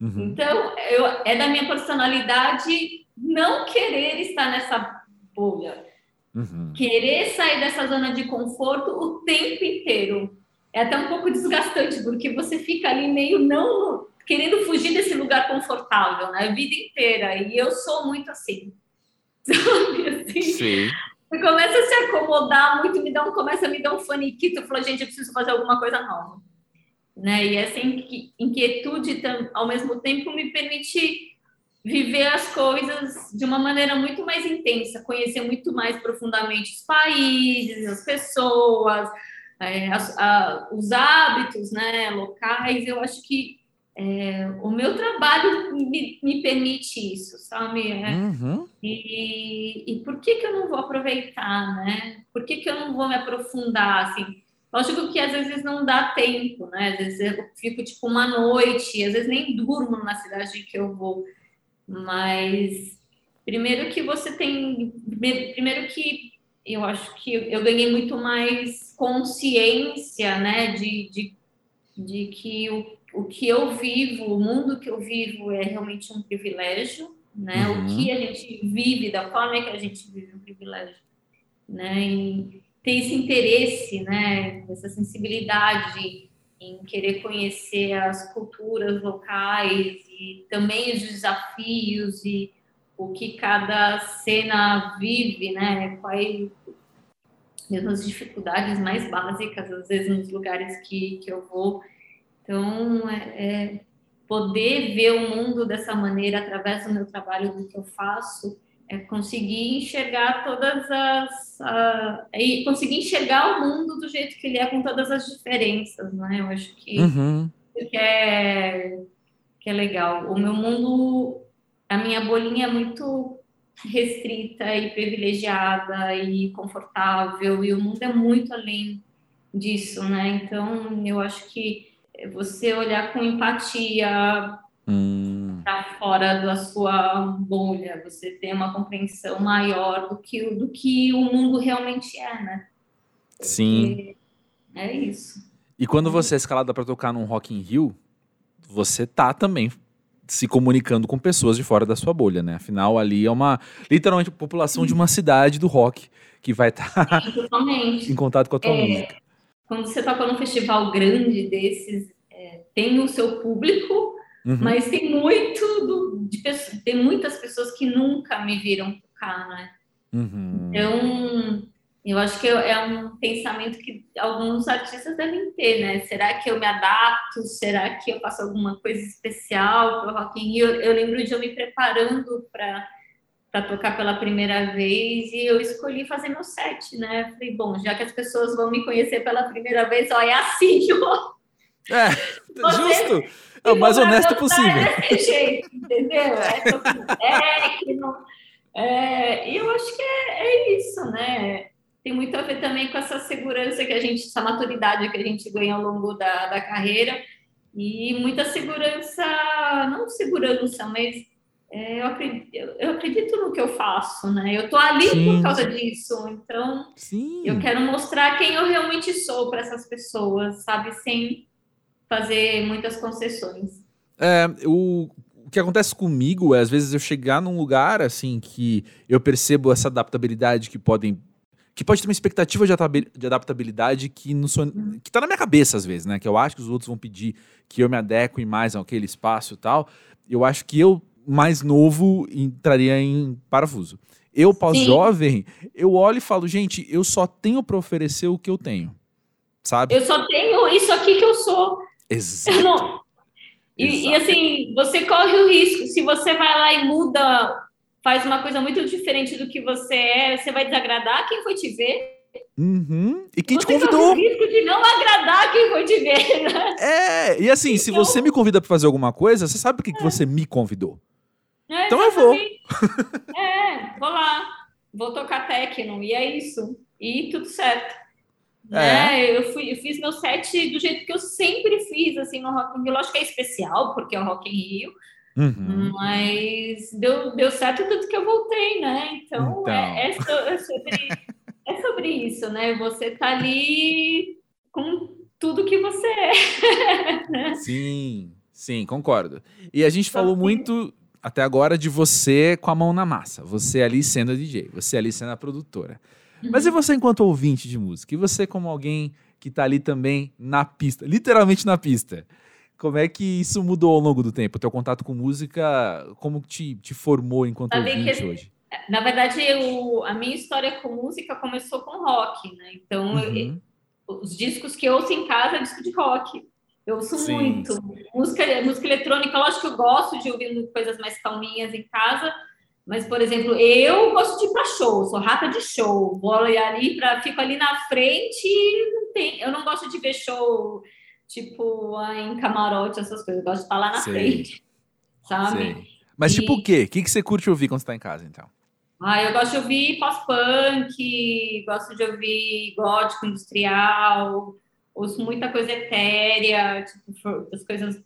Uhum. Então, eu, é da minha personalidade não querer estar nessa bolha. Uhum. Querer sair dessa zona de conforto o tempo inteiro. É até um pouco desgastante, porque você fica ali meio não querendo fugir desse lugar confortável, né? A vida inteira. E eu sou muito assim. Sabe assim?
Sim.
Começa a se acomodar muito, me dá um, começa a me dar um faniquito. Eu falo, gente, eu preciso fazer alguma coisa nova. Né? E essa inquietude, ao mesmo tempo, me permite viver as coisas de uma maneira muito mais intensa, conhecer muito mais profundamente os países, as pessoas, é, a, os hábitos né, locais. Eu acho que é, o meu trabalho me, me, permite isso, sabe? É, uhum. E, e por que, que eu não vou aproveitar, né? Por que, que eu não vou me aprofundar, assim? Lógico que às vezes não dá tempo, né? Às vezes eu fico tipo uma noite, às vezes nem durmo na cidade que eu vou. Mas primeiro que você tem, primeiro que eu acho que eu ganhei muito mais consciência, né, de, de, de que o, o que eu vivo, o mundo que eu vivo é realmente um privilégio, né, uhum. o que a gente vive, da forma que a gente vive um privilégio, né, e ter esse interesse, né, essa sensibilidade em querer conhecer as culturas locais e também os desafios e o que cada cena vive, né? Quais mesmo as dificuldades mais básicas, às vezes nos lugares que, que eu vou. Então, é, é poder ver o mundo dessa maneira através do meu trabalho, do que eu faço, é conseguir enxergar todas as uh, e conseguir enxergar o mundo do jeito que ele é com todas as diferenças, né? Eu acho que uhum. que é que é legal. O meu mundo a minha bolinha é muito restrita e privilegiada e confortável, e o mundo é muito além disso, né? Então, eu acho que você olhar com empatia hum. Para fora da sua bolha, você ter uma compreensão maior do que, do que o mundo realmente é, né?
Sim.
é isso.
E quando você é escalada para tocar num Rock in Rio, você tá também se comunicando com pessoas de fora da sua bolha, né? Afinal, ali é uma literalmente a população de uma cidade do rock que vai estar tá em contato com a tua é, música.
Quando você toca num festival grande desses, é, tem o seu público, uhum. mas tem muito do, de tem muitas pessoas que nunca me viram tocar, né? Uhum. Então eu acho que é um pensamento que alguns artistas devem ter, né? Será que eu me adapto? Será que eu faço alguma coisa especial para o Rock in Rio? Eu, eu lembro de eu me preparando para para tocar pela primeira vez e eu escolhi fazer meu set, né? Falei, bom, já que as pessoas vão me conhecer pela primeira vez, ó, é assim que eu.
É, justo. É o mais honesto possível.
Desse jeito, entendeu? É, não, é, e eu acho que é, é isso, né? tem muito a ver também com essa segurança que a gente, essa maturidade que a gente ganha ao longo da, da carreira e muita segurança, não segurança, mas é, eu, acredito, eu, acredito, no que eu faço, né? Eu tô ali Sim. por causa disso, então Sim. eu quero mostrar quem eu realmente sou para essas pessoas, sabe? Sem fazer muitas concessões.
É, o, o que acontece comigo é, às vezes, eu chegar num lugar, assim, que eu percebo essa adaptabilidade que podem que pode ter uma expectativa de adaptabilidade que não sou, que tá na minha cabeça às vezes, né? Que eu acho que os outros vão pedir que eu me adeque mais àquele espaço e tal. Eu acho que eu, mais novo, entraria em parafuso. Eu, pós-jovem, eu olho e falo, gente, eu só tenho para oferecer o que eu tenho. Sabe?
Eu só tenho isso aqui que eu sou.
Exato.
E, e, assim, você corre o risco. Se você vai lá e muda faz uma coisa muito diferente do que você é, você vai desagradar quem foi te ver.
Uhum. E quem você te convidou?
o risco de não agradar quem foi te ver, né?
É, e assim, então... se você me convida para fazer alguma coisa, você sabe por que, é. que você me convidou. É, então eu vou.
é, vou lá, vou tocar techno, e é isso. E tudo certo. É. Né? Eu, fui, eu fiz meu set do jeito que eu sempre fiz, assim, no Rock in Rio. Lógico que é especial, porque é o Rock in Rio, Uhum. Mas deu, deu certo tudo que eu voltei, né? Então, então. É, é, so, é, sobre, é sobre isso, né? Você tá ali com tudo que você é. Né?
Sim, sim, concordo. E a gente Só falou que... muito até agora de você com a mão na massa. Você ali sendo a DJ, você ali sendo a produtora. Uhum. Mas e você enquanto ouvinte de música? E você como alguém que tá ali também na pista, literalmente na pista? Como é que isso mudou ao longo do tempo? O teu contato com música, como te, te formou enquanto Sabe ouvinte que, hoje?
Na verdade, eu, a minha história com música começou com rock, né? Então, uhum. eu, os discos que eu ouço em casa é disco de rock. Eu ouço Sim. muito. Música, música eletrônica, lógico que eu gosto de ouvir coisas mais calminhas em casa, mas, por exemplo, eu gosto de ir para show, sou rata de show. Vou ali para fico ali na frente e não tem, eu não gosto de ver show tipo, em camarote, essas coisas. Eu gosto de estar lá na Sei. frente, sabe? Sei.
Mas e... tipo o quê? O que, que você curte ouvir quando você tá em casa, então?
Ah, eu gosto de ouvir pós-punk, gosto de ouvir gótico industrial, ouço muita coisa etérea, tipo, as coisas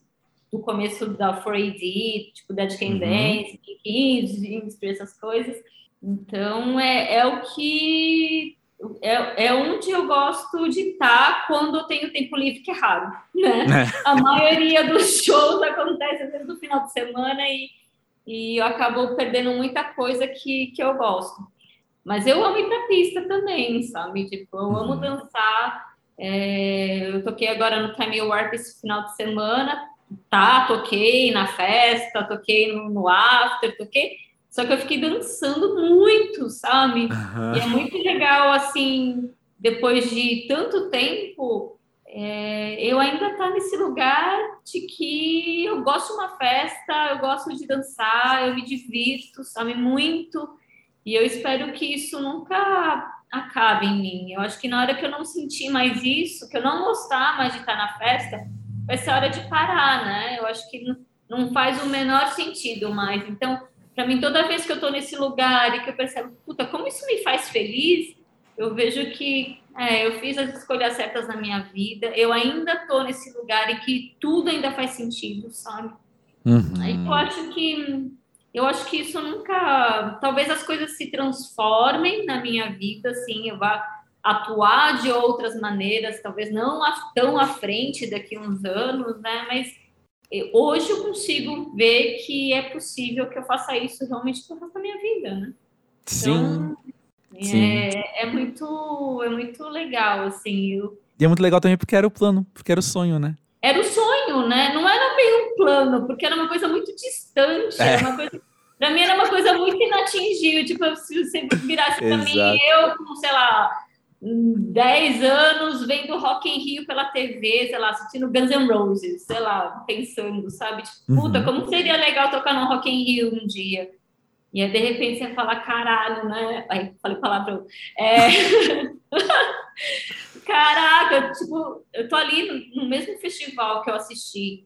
do começo da 4AD, tipo Dead Can uhum. Dance, Kings, essas coisas. Então é, é o que é, é onde eu gosto de estar quando eu tenho tempo livre, que é raro, né? É. A maioria dos shows acontece às vezes no final de semana e, e eu acabo perdendo muita coisa que, que eu gosto. Mas eu amo ir pra pista também, sabe? Tipo, eu amo uhum. dançar. É, eu toquei agora no Time Warp esse final de semana, tá? Toquei na festa, toquei no, no after, toquei só que eu fiquei dançando muito, sabe? Uhum. E é muito legal, assim, depois de tanto tempo, é, eu ainda tá nesse lugar de que eu gosto de uma festa, eu gosto de dançar, eu me divirto, sabe? Muito. E eu espero que isso nunca acabe em mim. Eu acho que na hora que eu não sentir mais isso, que eu não gostar mais de estar na festa, vai ser hora de parar, né? Eu acho que não faz o menor sentido mais. Então, para mim, toda vez que eu estou nesse lugar e que eu percebo, puta, como isso me faz feliz, eu vejo que é, eu fiz as escolhas certas na minha vida, eu ainda estou nesse lugar e que tudo ainda faz sentido, sabe? Uhum. eu acho que eu acho que isso nunca, talvez as coisas se transformem na minha vida, assim, eu vá atuar de outras maneiras, talvez não tão à frente daqui a uns anos, né? Mas hoje eu consigo ver que é possível que eu faça isso realmente por resto da minha vida, né?
Sim. Então,
Sim. É, é, muito, é muito legal, assim. Eu...
E é muito legal também porque era o plano, porque era o sonho, né?
Era o sonho, né? Não era bem um plano, porque era uma coisa muito distante, é. era uma coisa... Pra mim era uma coisa muito inatingível, tipo, se você virasse pra mim, eu com, sei lá, 10 anos vendo Rock in Rio pela TV, sei lá, assistindo Guns N' Roses, sei lá, pensando, sabe? Tipo, puta, uhum. como seria legal tocar no Rock in Rio um dia? E aí, de repente, você fala, caralho, né? Aí, falei palavrão. É... Caraca, tipo, eu tô ali no, mesmo festival que eu assisti.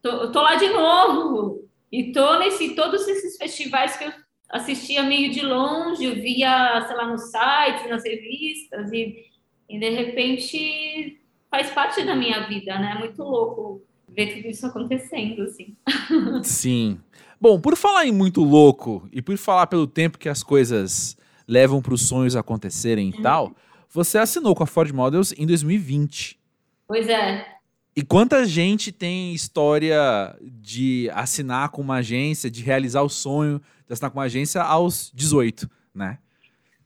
Tô, eu tô lá de novo. E tô nesse, todos esses festivais que eu assistia meio de longe, via, sei lá, nos sites, nas revistas, e, e de repente faz parte da minha vida, né? É muito louco ver tudo isso acontecendo, assim.
Sim. Bom, por falar em muito louco e por falar pelo tempo que as coisas levam para os sonhos acontecerem e uhum. tal, você assinou com a Ford Models em 2020.
Pois é.
E quanta gente tem história de assinar com uma agência, de realizar o sonho de assinar com uma agência aos 18, né?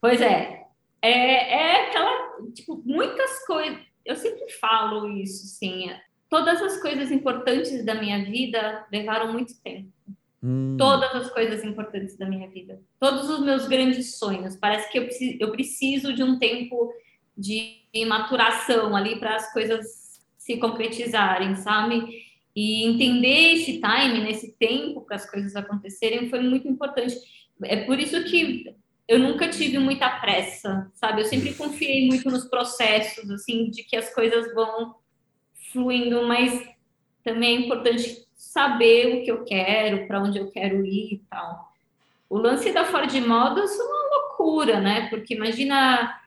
Pois é. É, é aquela, tipo, muitas coisas. Eu sempre falo isso, sim. Todas as coisas importantes da minha vida levaram muito tempo. Hum. Todas as coisas importantes da minha vida. Todos os meus grandes sonhos. Parece que eu preciso, eu preciso de um tempo de maturação ali para as coisas se concretizarem, sabe? E entender esse time, nesse tempo para as coisas acontecerem, foi muito importante. É por isso que eu nunca tive muita pressa, sabe? Eu sempre confiei muito nos processos, assim, de que as coisas vão fluindo, mas também é importante saber o que eu quero, para onde eu quero ir e tal. O lance da Ford Models é uma loucura, né? Porque imagina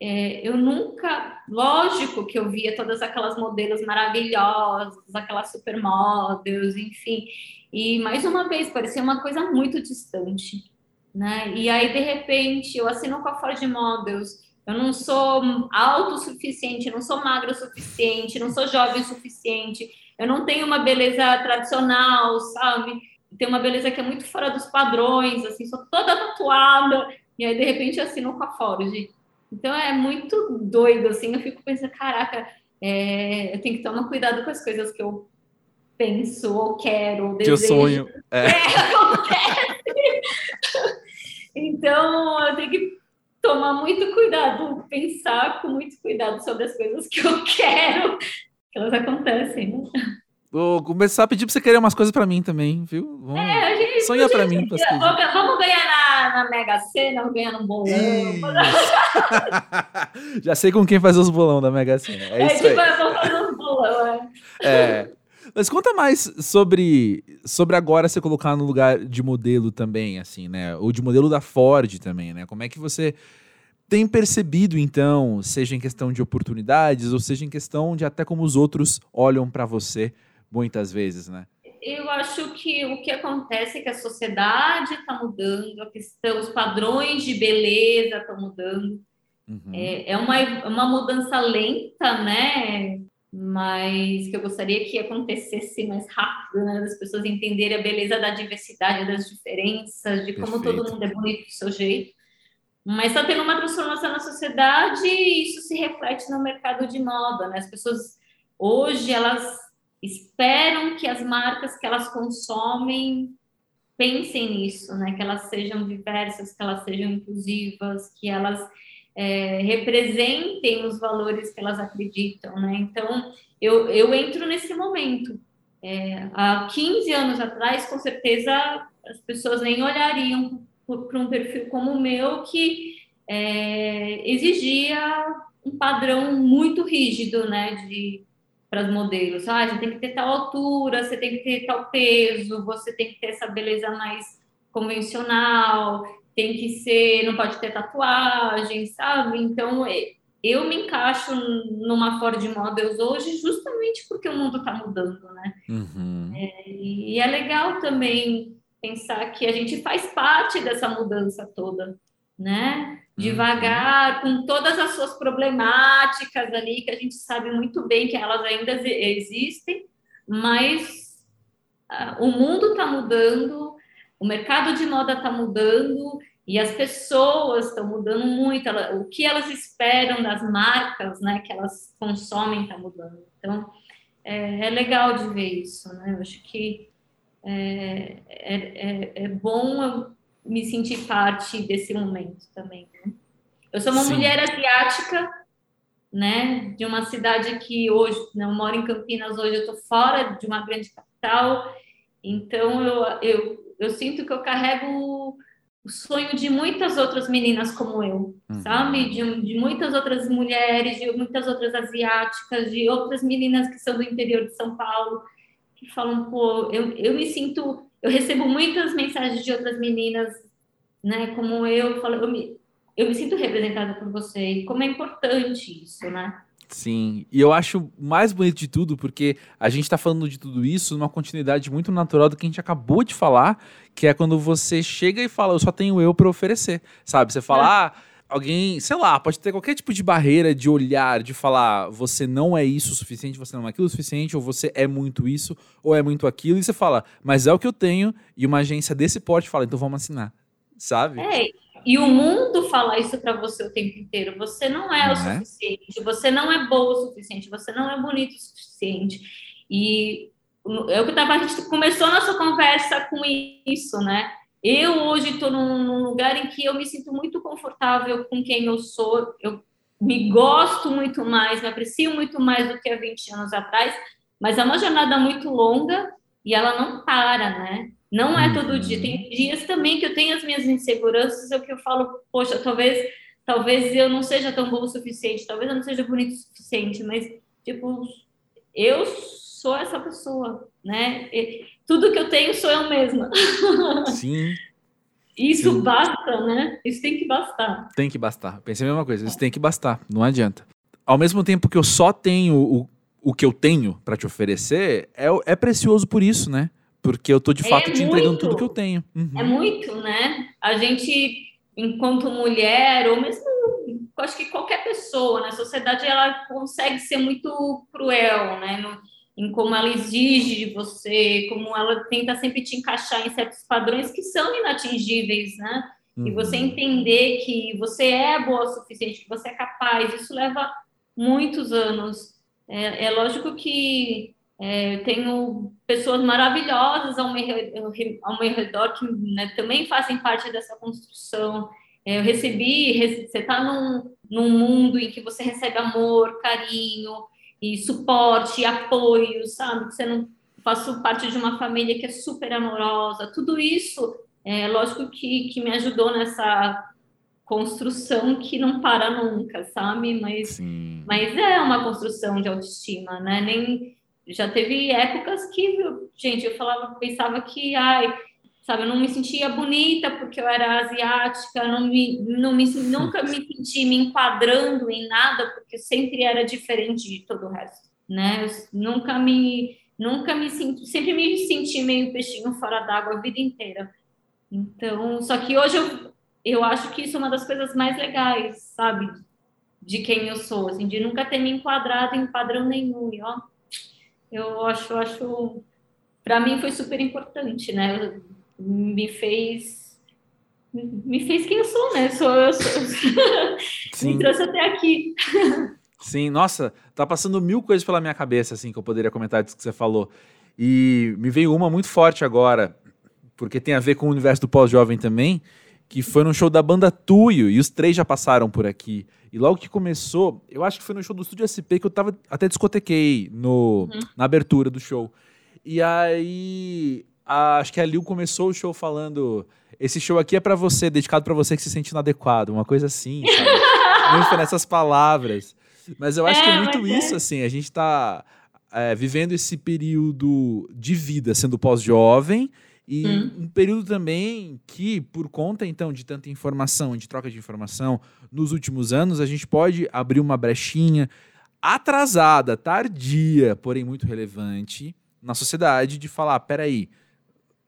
é, eu nunca, lógico que eu via todas aquelas modelos maravilhosas, aquelas supermodels, enfim, e mais uma vez parecia uma coisa muito distante, né? E aí de repente eu assino com a Ford Models, eu não sou alto o suficiente, não sou magra o suficiente, não sou jovem o suficiente, eu não tenho uma beleza tradicional, sabe? Tenho uma beleza que é muito fora dos padrões, assim, sou toda tatuada, e aí de repente assino com a Ford. Então é muito doido, assim, eu fico pensando, caraca, é, eu tenho que tomar cuidado com as coisas que eu penso, ou quero, ou desejo.
Que eu sonho. É,
é então eu tenho que tomar muito cuidado, pensar com muito cuidado sobre as coisas que eu quero, que elas acontecem, né?
Vou começar a pedir pra você querer umas coisas pra mim também, viu? Vamos... É, a gente, Sonha pra mim.
Vamos, vamos ganhar na, na Mega Sena, vamos ganhar no bolão.
Já sei com quem fazer os bolão da Mega Sena. É, é isso tipo, aí.
vamos fazer os bolão,
é. é. Mas conta mais sobre, sobre agora você colocar no lugar de modelo também, assim, né? Ou de modelo da Ford também, né? Como é que você tem percebido, então, seja em questão de oportunidades, ou seja em questão de até como os outros olham para você, muitas vezes, né?
Eu acho que o que acontece é que a sociedade está mudando, a questão, os padrões de beleza estão mudando. Uhum. É, é uma, uma mudança lenta, né? Mas que eu gostaria que acontecesse mais rápido, né? Das pessoas entenderem a beleza da diversidade, das diferenças, de como Perfeito. todo mundo é bonito do seu jeito. Mas está tendo uma transformação na sociedade e isso se reflete no mercado de moda, né? As pessoas hoje elas esperam que as marcas que elas consomem pensem nisso, né? Que elas sejam diversas, que elas sejam inclusivas, que elas é, representem os valores que elas acreditam, né? Então, eu, eu entro nesse momento. É, há 15 anos atrás, com certeza, as pessoas nem olhariam para um perfil como o meu, que é, exigia um padrão muito rígido, né? De para os modelos. Ah, você tem que ter tal altura, você tem que ter tal peso, você tem que ter essa beleza mais convencional, tem que ser, não pode ter tatuagem, sabe? Então, é, eu me encaixo numa Ford Models hoje justamente porque o mundo está mudando, né? Uhum. É, e é legal também pensar que a gente faz parte dessa mudança toda, né? devagar, com todas as suas problemáticas ali, que a gente sabe muito bem que elas ainda existem, mas uh, o mundo está mudando, o mercado de moda está mudando e as pessoas estão mudando muito. Ela, o que elas esperam das marcas, né, que elas consomem está mudando. Então é, é, legal de ver isso, né? Eu acho que é, é, é, é bom me sentir parte desse momento também. Né? Eu sou uma Sim. mulher asiática, né, de uma cidade que hoje, né, eu moro em Campinas hoje, eu estou fora de uma grande capital, então eu, eu, eu sinto que eu carrego o sonho de muitas outras meninas como eu, uhum. sabe? De, de muitas outras mulheres, de muitas outras asiáticas, de outras meninas que são do interior de São Paulo, que falam, pô, eu, eu me sinto eu recebo muitas mensagens de outras meninas, né, como eu, falo, eu me, eu me sinto representada por você, e como é importante isso, né?
Sim, e eu acho mais bonito de tudo, porque a gente está falando de tudo isso numa continuidade muito natural do que a gente acabou de falar, que é quando você chega e fala, eu só tenho eu para oferecer, sabe? Você fala, é. ah, alguém, sei lá, pode ter qualquer tipo de barreira de olhar, de falar, você não é isso o suficiente, você não é aquilo o suficiente, ou você é muito isso, ou é muito aquilo, e você fala, mas é o que eu tenho, e uma agência desse porte fala, então vamos assinar, sabe?
É, e o mundo fala isso para você o tempo inteiro, você não é não o é? suficiente, você não é boa o suficiente, você não é bonito o suficiente, e é o que tava, a gente começou a nossa conversa com isso, né? Eu hoje estou num, num, lugar em que eu me sinto muito confortável com quem eu sou, eu me gosto muito mais, me aprecio muito mais do que há 20 anos atrás, mas é uma jornada muito longa e ela não para, né? Não é todo dia. Tem dias também que eu tenho as minhas inseguranças, é o que eu falo, poxa, talvez, talvez eu não seja tão bom o suficiente, talvez eu não seja bonito o suficiente, mas tipo, eu sou essa pessoa, né? E tudo que eu tenho sou eu mesma.
Sim.
Isso Sim. basta, né? Isso tem que bastar.
Tem que bastar. Pensei a mesma coisa. Isso tem que bastar. Não adianta. Ao mesmo tempo que eu só tenho o, o que eu tenho para te oferecer, é, é precioso por isso, né? Porque eu tô de é fato é te muito, entregando tudo que eu tenho.
Uhum. É muito, né? A gente, enquanto mulher, ou mesmo acho que qualquer pessoa na sociedade, ela consegue ser muito cruel, né? No, em como ela exige de você, como ela tenta sempre te encaixar em certos padrões que são inatingíveis, né? Uhum. E você entender que você é boa o suficiente, que você é capaz, isso leva muitos anos. É, é lógico que é, eu tenho pessoas maravilhosas ao meu, ao meu redor que né, também fazem parte dessa construção. É, eu recebi, você está num, num mundo em que você recebe amor, carinho, e suporte, e apoio, sabe? Que você não faço parte de uma família que é super amorosa. Tudo isso, é lógico que, que me ajudou nessa construção que não para nunca, sabe? Mas, mas é uma construção de autoestima, né? Nem já teve épocas que, gente, eu falava, pensava que, ai, sabe? Eu não me sentia bonita porque eu era asiática, não me, não me, nunca me senti me enquadrando em nada porque sempre era diferente de todo o resto, né? Eu nunca me nunca me sinto, sempre me senti meio peixinho fora d'água a vida inteira. Então, só que hoje eu, eu acho que isso é uma das coisas mais legais, sabe? De quem eu sou, assim, de nunca ter me enquadrado em padrão nenhum. E, ó, eu acho, acho, para mim foi super importante, né? Me fez me fez quem eu sou, né? Sou eu, sou. Sim. me trouxe até aqui.
Sim, nossa, tá passando mil coisas pela minha cabeça, assim, que eu poderia comentar disso que você falou. E me veio uma muito forte agora, porque tem a ver com o universo do pós-jovem também, que foi no show da banda Tuyo, e os três já passaram por aqui. E logo que começou, eu acho que foi no show do Estúdio SP que eu tava, até discotequei no, uhum. na abertura do show. E aí, a, acho que a Lil começou o show falando: esse show aqui é para você, dedicado para você que se sente inadequado, uma coisa assim, sabe? Muito foi nessas palavras. Mas eu acho é, que é muito isso, é. assim, a gente tá é, vivendo esse período de vida sendo pós-jovem e hum. um período também que, por conta, então, de tanta informação, de troca de informação, nos últimos anos, a gente pode abrir uma brechinha atrasada, tardia, porém muito relevante na sociedade de falar, peraí,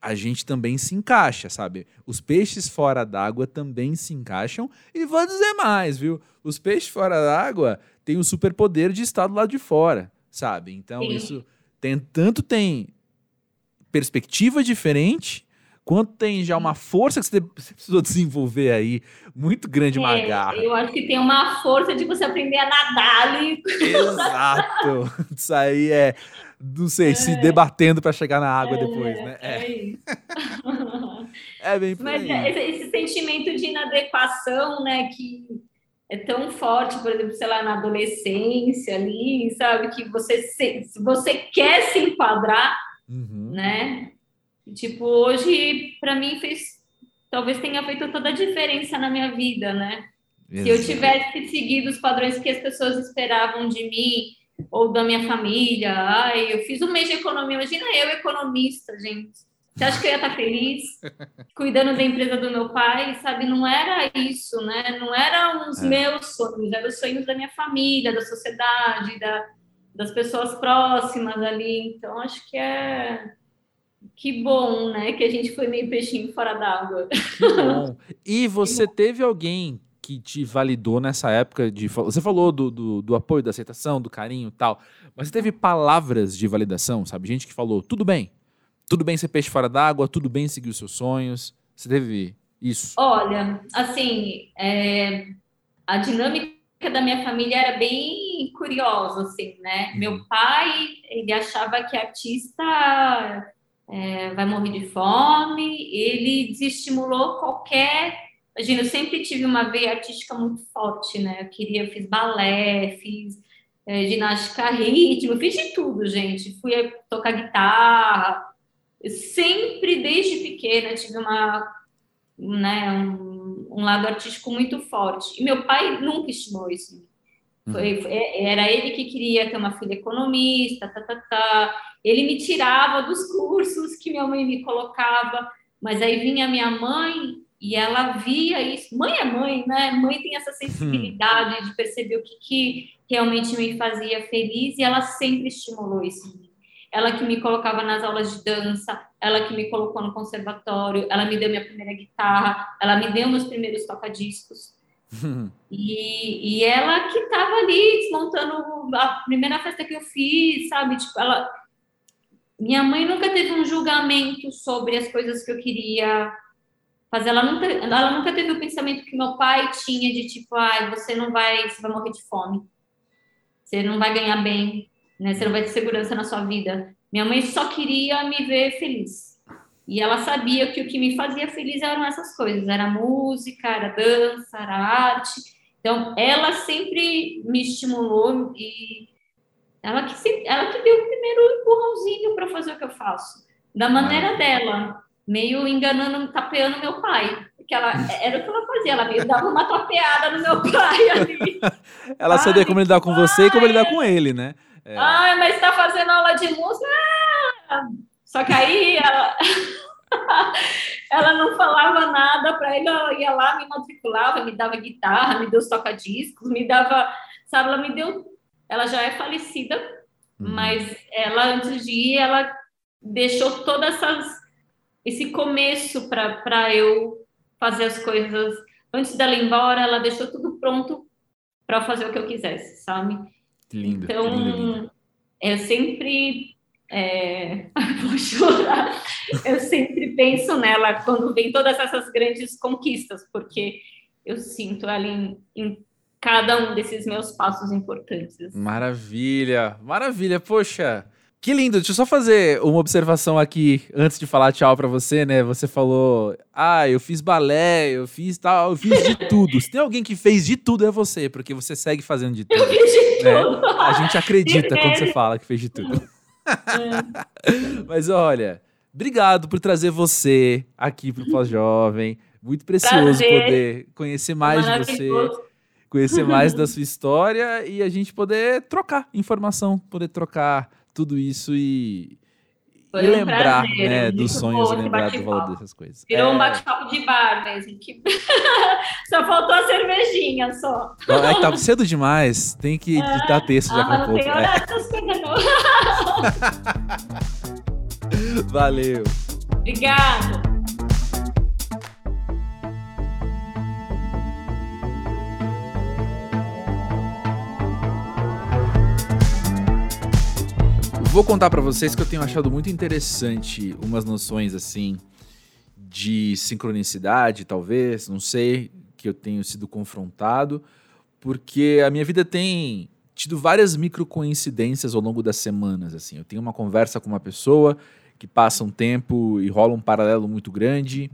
a gente também se encaixa, sabe? Os peixes fora d'água também se encaixam. E vou dizer mais, viu? Os peixes fora d'água têm o superpoder de estar do lado de fora, sabe? Então, Sim. isso tem tanto tem perspectiva diferente, quanto tem já uma força que você precisou desenvolver aí, muito grande, é, uma garra.
Eu acho que tem uma força de você aprender a nadar ali.
Exato. Isso aí é, não sei, é. se debatendo para chegar na água é, depois, né?
É, é
isso.
é bem Mas. Esse, esse sentimento de inadequação, né, que é tão forte, por exemplo, sei lá, na adolescência ali, sabe? Que você, se, você quer se enquadrar, uhum. né? Tipo, hoje, para mim, fez. Talvez tenha feito toda a diferença na minha vida, né? Exato. Se eu tivesse seguido os padrões que as pessoas esperavam de mim ou da minha família, ai, eu fiz um mês de economia. Imagina eu, economista, gente. Você acha que eu ia estar feliz cuidando da empresa do meu pai? Sabe, não era isso, né? Não eram os é. meus sonhos, eram os sonhos da minha família, da sociedade, da, das pessoas próximas ali. Então, acho que é que bom, né? Que a gente foi meio peixinho fora d'água.
Que bom. E você teve alguém que te validou nessa época de. Você falou do, do, do, apoio, da aceitação, do carinho e tal. Mas você teve palavras de validação, sabe? Gente que falou, tudo bem. Tudo bem ser peixe fora d'água, tudo bem seguir os seus sonhos. Você teve isso?
Olha, assim, é, a dinâmica da minha família era bem curiosa, assim, né? Uhum. Meu pai, ele achava que artista é, vai morrer de fome. Ele desestimulou qualquer. Imagina, eu sempre tive uma veia artística muito forte, né? Eu queria, eu fiz balé, fiz é, ginástica rítmica, fiz de tudo, gente. Fui tocar guitarra. Eu sempre, desde pequena, tive uma, né, um, um lado artístico muito forte. E meu pai nunca estimou isso. Foi, uhum. foi, era ele que queria ter uma filha economista, tá, tá, tá. Ele me tirava dos cursos que minha mãe me colocava, mas aí vinha minha mãe e ela via isso. Mãe é mãe, né? Mãe tem essa sensibilidade de perceber o que, que realmente me fazia feliz e ela sempre estimulou isso Ela que me colocava nas aulas de dança, ela que me colocou no conservatório, ela me deu minha primeira guitarra, ela me deu meus primeiros toca-discos. e, e ela que estava ali desmontando a primeira festa que eu fiz, sabe? Tipo, ela, minha mãe nunca teve um julgamento sobre as coisas que eu queria fazer. Ela nunca, ela nunca teve o pensamento que meu pai tinha de tipo, ah, você não vai, você vai morrer de fome, você não vai ganhar bem, né? Você não vai ter segurança na sua vida. Minha mãe só queria me ver feliz. E ela sabia que o que me fazia feliz eram essas coisas, era música, era dança, era arte. Então, ela sempre me estimulou e ela que, se, ela que deu o primeiro empurrãozinho para fazer o que eu faço, da maneira dela, meio enganando, tapeando meu pai. Porque ela, era o que ela fazia, ela meio dava uma tapeada no meu pai ali.
ela Ai, sabia como lidar com você e como lidar com ele, né?
É. Ai, mas está fazendo aula de música? Ah! Só que aí ela. ela não falava nada para ele, ela ia lá, me matriculava, me dava guitarra, me deu os toca-discos, me dava, sabe, ela me deu ela já é falecida, uhum. mas ela, antes de ir, ela deixou todas essas esse começo para eu fazer as coisas. Antes dela ir embora, ela deixou tudo pronto para fazer o que eu quisesse, sabe?
Lindo.
Então,
lindo, lindo.
eu sempre. É... Vou chorar. Eu sempre penso nela quando vem todas essas grandes conquistas, porque eu sinto ela em, em cada um desses meus passos importantes.
Maravilha, maravilha, poxa. Que lindo, deixa eu só fazer uma observação aqui antes de falar tchau para você, né? Você falou, ah, eu fiz balé, eu fiz tal, eu fiz de tudo. Se tem alguém que fez de tudo é você, porque você segue fazendo de tudo.
Eu fiz de
né?
tudo.
A gente acredita quando você fala que fez de tudo. É. Mas olha, obrigado por trazer você aqui pro Pós-Jovem. Muito precioso Prazer. poder conhecer mais de você, conhecer mais da sua história e a gente poder trocar informação, poder trocar tudo isso e, e um lembrar prazer, né, dos sonhos e lembrar do valor dessas coisas.
Virou é... um bate-papo de bar mesmo. Que... só faltou a cervejinha só.
É que tá cedo demais. Tem que editar é. texto já ah, com um pouco. Não é. essas coisas não. Valeu.
Obrigada.
Vou contar para vocês que eu tenho achado muito interessante umas noções assim de sincronicidade, talvez, não sei, que eu tenho sido confrontado, porque a minha vida tem tido várias micro coincidências ao longo das semanas, assim. Eu tenho uma conversa com uma pessoa que passa um tempo e rola um paralelo muito grande,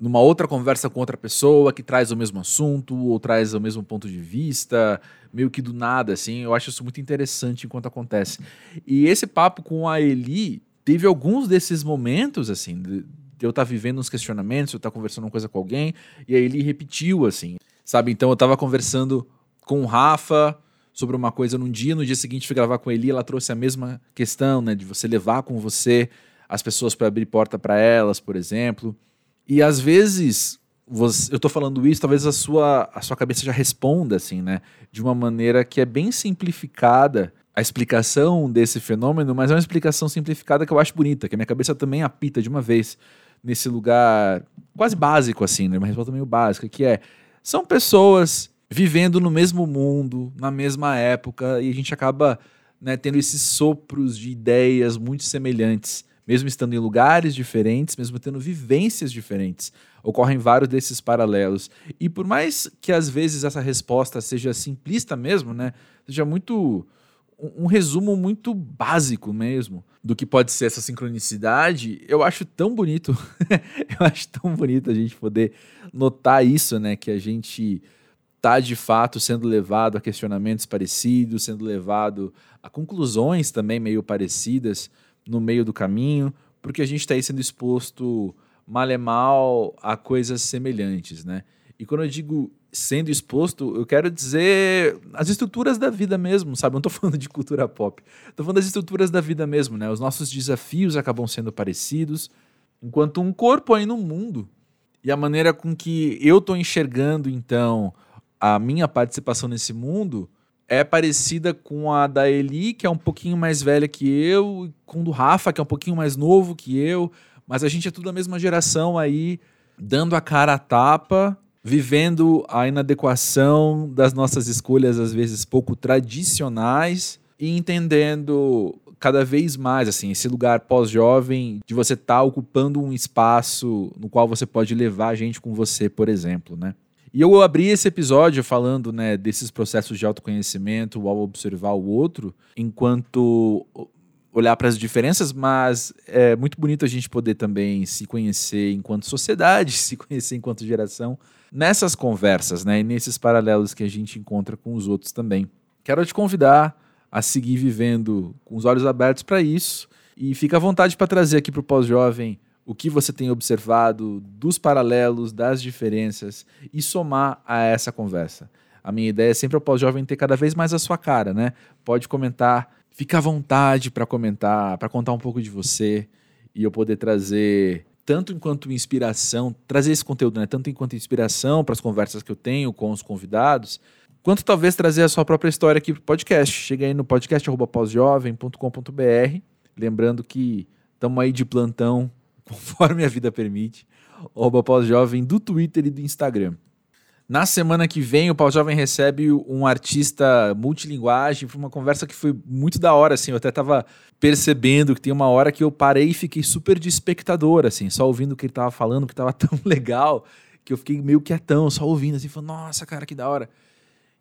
numa outra conversa com outra pessoa que traz o mesmo assunto ou traz o mesmo ponto de vista, meio que do nada, assim. Eu acho isso muito interessante enquanto acontece. E esse papo com a Eli teve alguns desses momentos, assim, de, eu estar tá vivendo uns questionamentos, eu estar tá conversando uma coisa com alguém, e a Eli repetiu, assim, sabe? Então eu estava conversando com o Rafa sobre uma coisa num dia, no dia seguinte fui gravar com a Eli, ela trouxe a mesma questão, né, de você levar com você as pessoas para abrir porta para elas, por exemplo. E às vezes, você, eu tô falando isso, talvez a sua, a sua cabeça já responda, assim, né? De uma maneira que é bem simplificada a explicação desse fenômeno, mas é uma explicação simplificada que eu acho bonita, que a minha cabeça também apita de uma vez nesse lugar quase básico, assim, né? Uma resposta meio básica, que é: são pessoas vivendo no mesmo mundo, na mesma época, e a gente acaba né, tendo esses sopros de ideias muito semelhantes mesmo estando em lugares diferentes, mesmo tendo vivências diferentes. Ocorrem vários desses paralelos. E por mais que às vezes essa resposta seja simplista mesmo, né? Seja muito um resumo muito básico mesmo do que pode ser essa sincronicidade, eu acho tão bonito. eu acho tão bonito a gente poder notar isso, né, que a gente tá de fato sendo levado a questionamentos parecidos, sendo levado a conclusões também meio parecidas no meio do caminho, porque a gente está aí sendo exposto mal e mal a coisas semelhantes, né? E quando eu digo sendo exposto, eu quero dizer as estruturas da vida mesmo, sabe? não estou falando de cultura pop. Estou falando das estruturas da vida mesmo, né? Os nossos desafios acabam sendo parecidos, enquanto um corpo aí no mundo. E a maneira com que eu estou enxergando, então, a minha participação nesse mundo é parecida com a da Eli, que é um pouquinho mais velha que eu, com do Rafa, que é um pouquinho mais novo que eu, mas a gente é tudo da mesma geração aí, dando a cara a tapa, vivendo a inadequação das nossas escolhas, às vezes pouco tradicionais, e entendendo cada vez mais assim esse lugar pós-jovem de você estar tá ocupando um espaço no qual você pode levar a gente com você, por exemplo, né? E eu abri esse episódio falando né, desses processos de autoconhecimento ao observar o outro, enquanto olhar para as diferenças, mas é muito bonito a gente poder também se conhecer enquanto sociedade, se conhecer enquanto geração, nessas conversas, né, e nesses paralelos que a gente encontra com os outros também. Quero te convidar a seguir vivendo com os olhos abertos para isso e fica à vontade para trazer aqui para o pós-jovem o que você tem observado dos paralelos, das diferenças e somar a essa conversa. A minha ideia é sempre o pós-jovem ter cada vez mais a sua cara, né? Pode comentar, fica à vontade para comentar, para contar um pouco de você e eu poder trazer tanto enquanto inspiração, trazer esse conteúdo, né? Tanto enquanto inspiração para as conversas que eu tenho com os convidados, quanto talvez trazer a sua própria história aqui pro podcast. Chega aí no podcast.pósjovem.com.br. Lembrando que estamos aí de plantão, conforme a vida permite. Arroba pós-jovem do Twitter e do Instagram. Na semana que vem, o Pau Jovem recebe um artista multilinguagem. Foi uma conversa que foi muito da hora, assim. Eu até tava percebendo que tem uma hora que eu parei e fiquei super de espectador, assim, só ouvindo o que ele tava falando, que tava tão legal, que eu fiquei meio quietão, só ouvindo, assim, falando, nossa, cara, que da hora.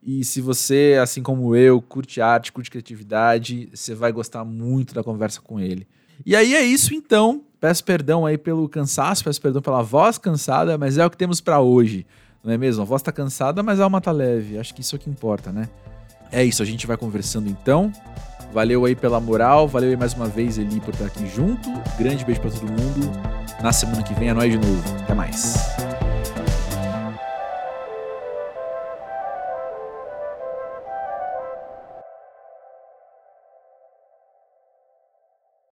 E se você, assim como eu, curte arte, curte criatividade, você vai gostar muito da conversa com ele. E aí é isso, então. Peço perdão aí pelo cansaço, peço perdão pela voz cansada, mas é o que temos para hoje. Não é mesmo? A voz tá cansada, mas a alma tá leve. Acho que isso é o que importa, né? É isso, a gente vai conversando então. Valeu aí pela moral, valeu aí mais uma vez, Eli, por estar aqui junto. Grande beijo para todo mundo. Na semana que vem é nós de novo. Até mais.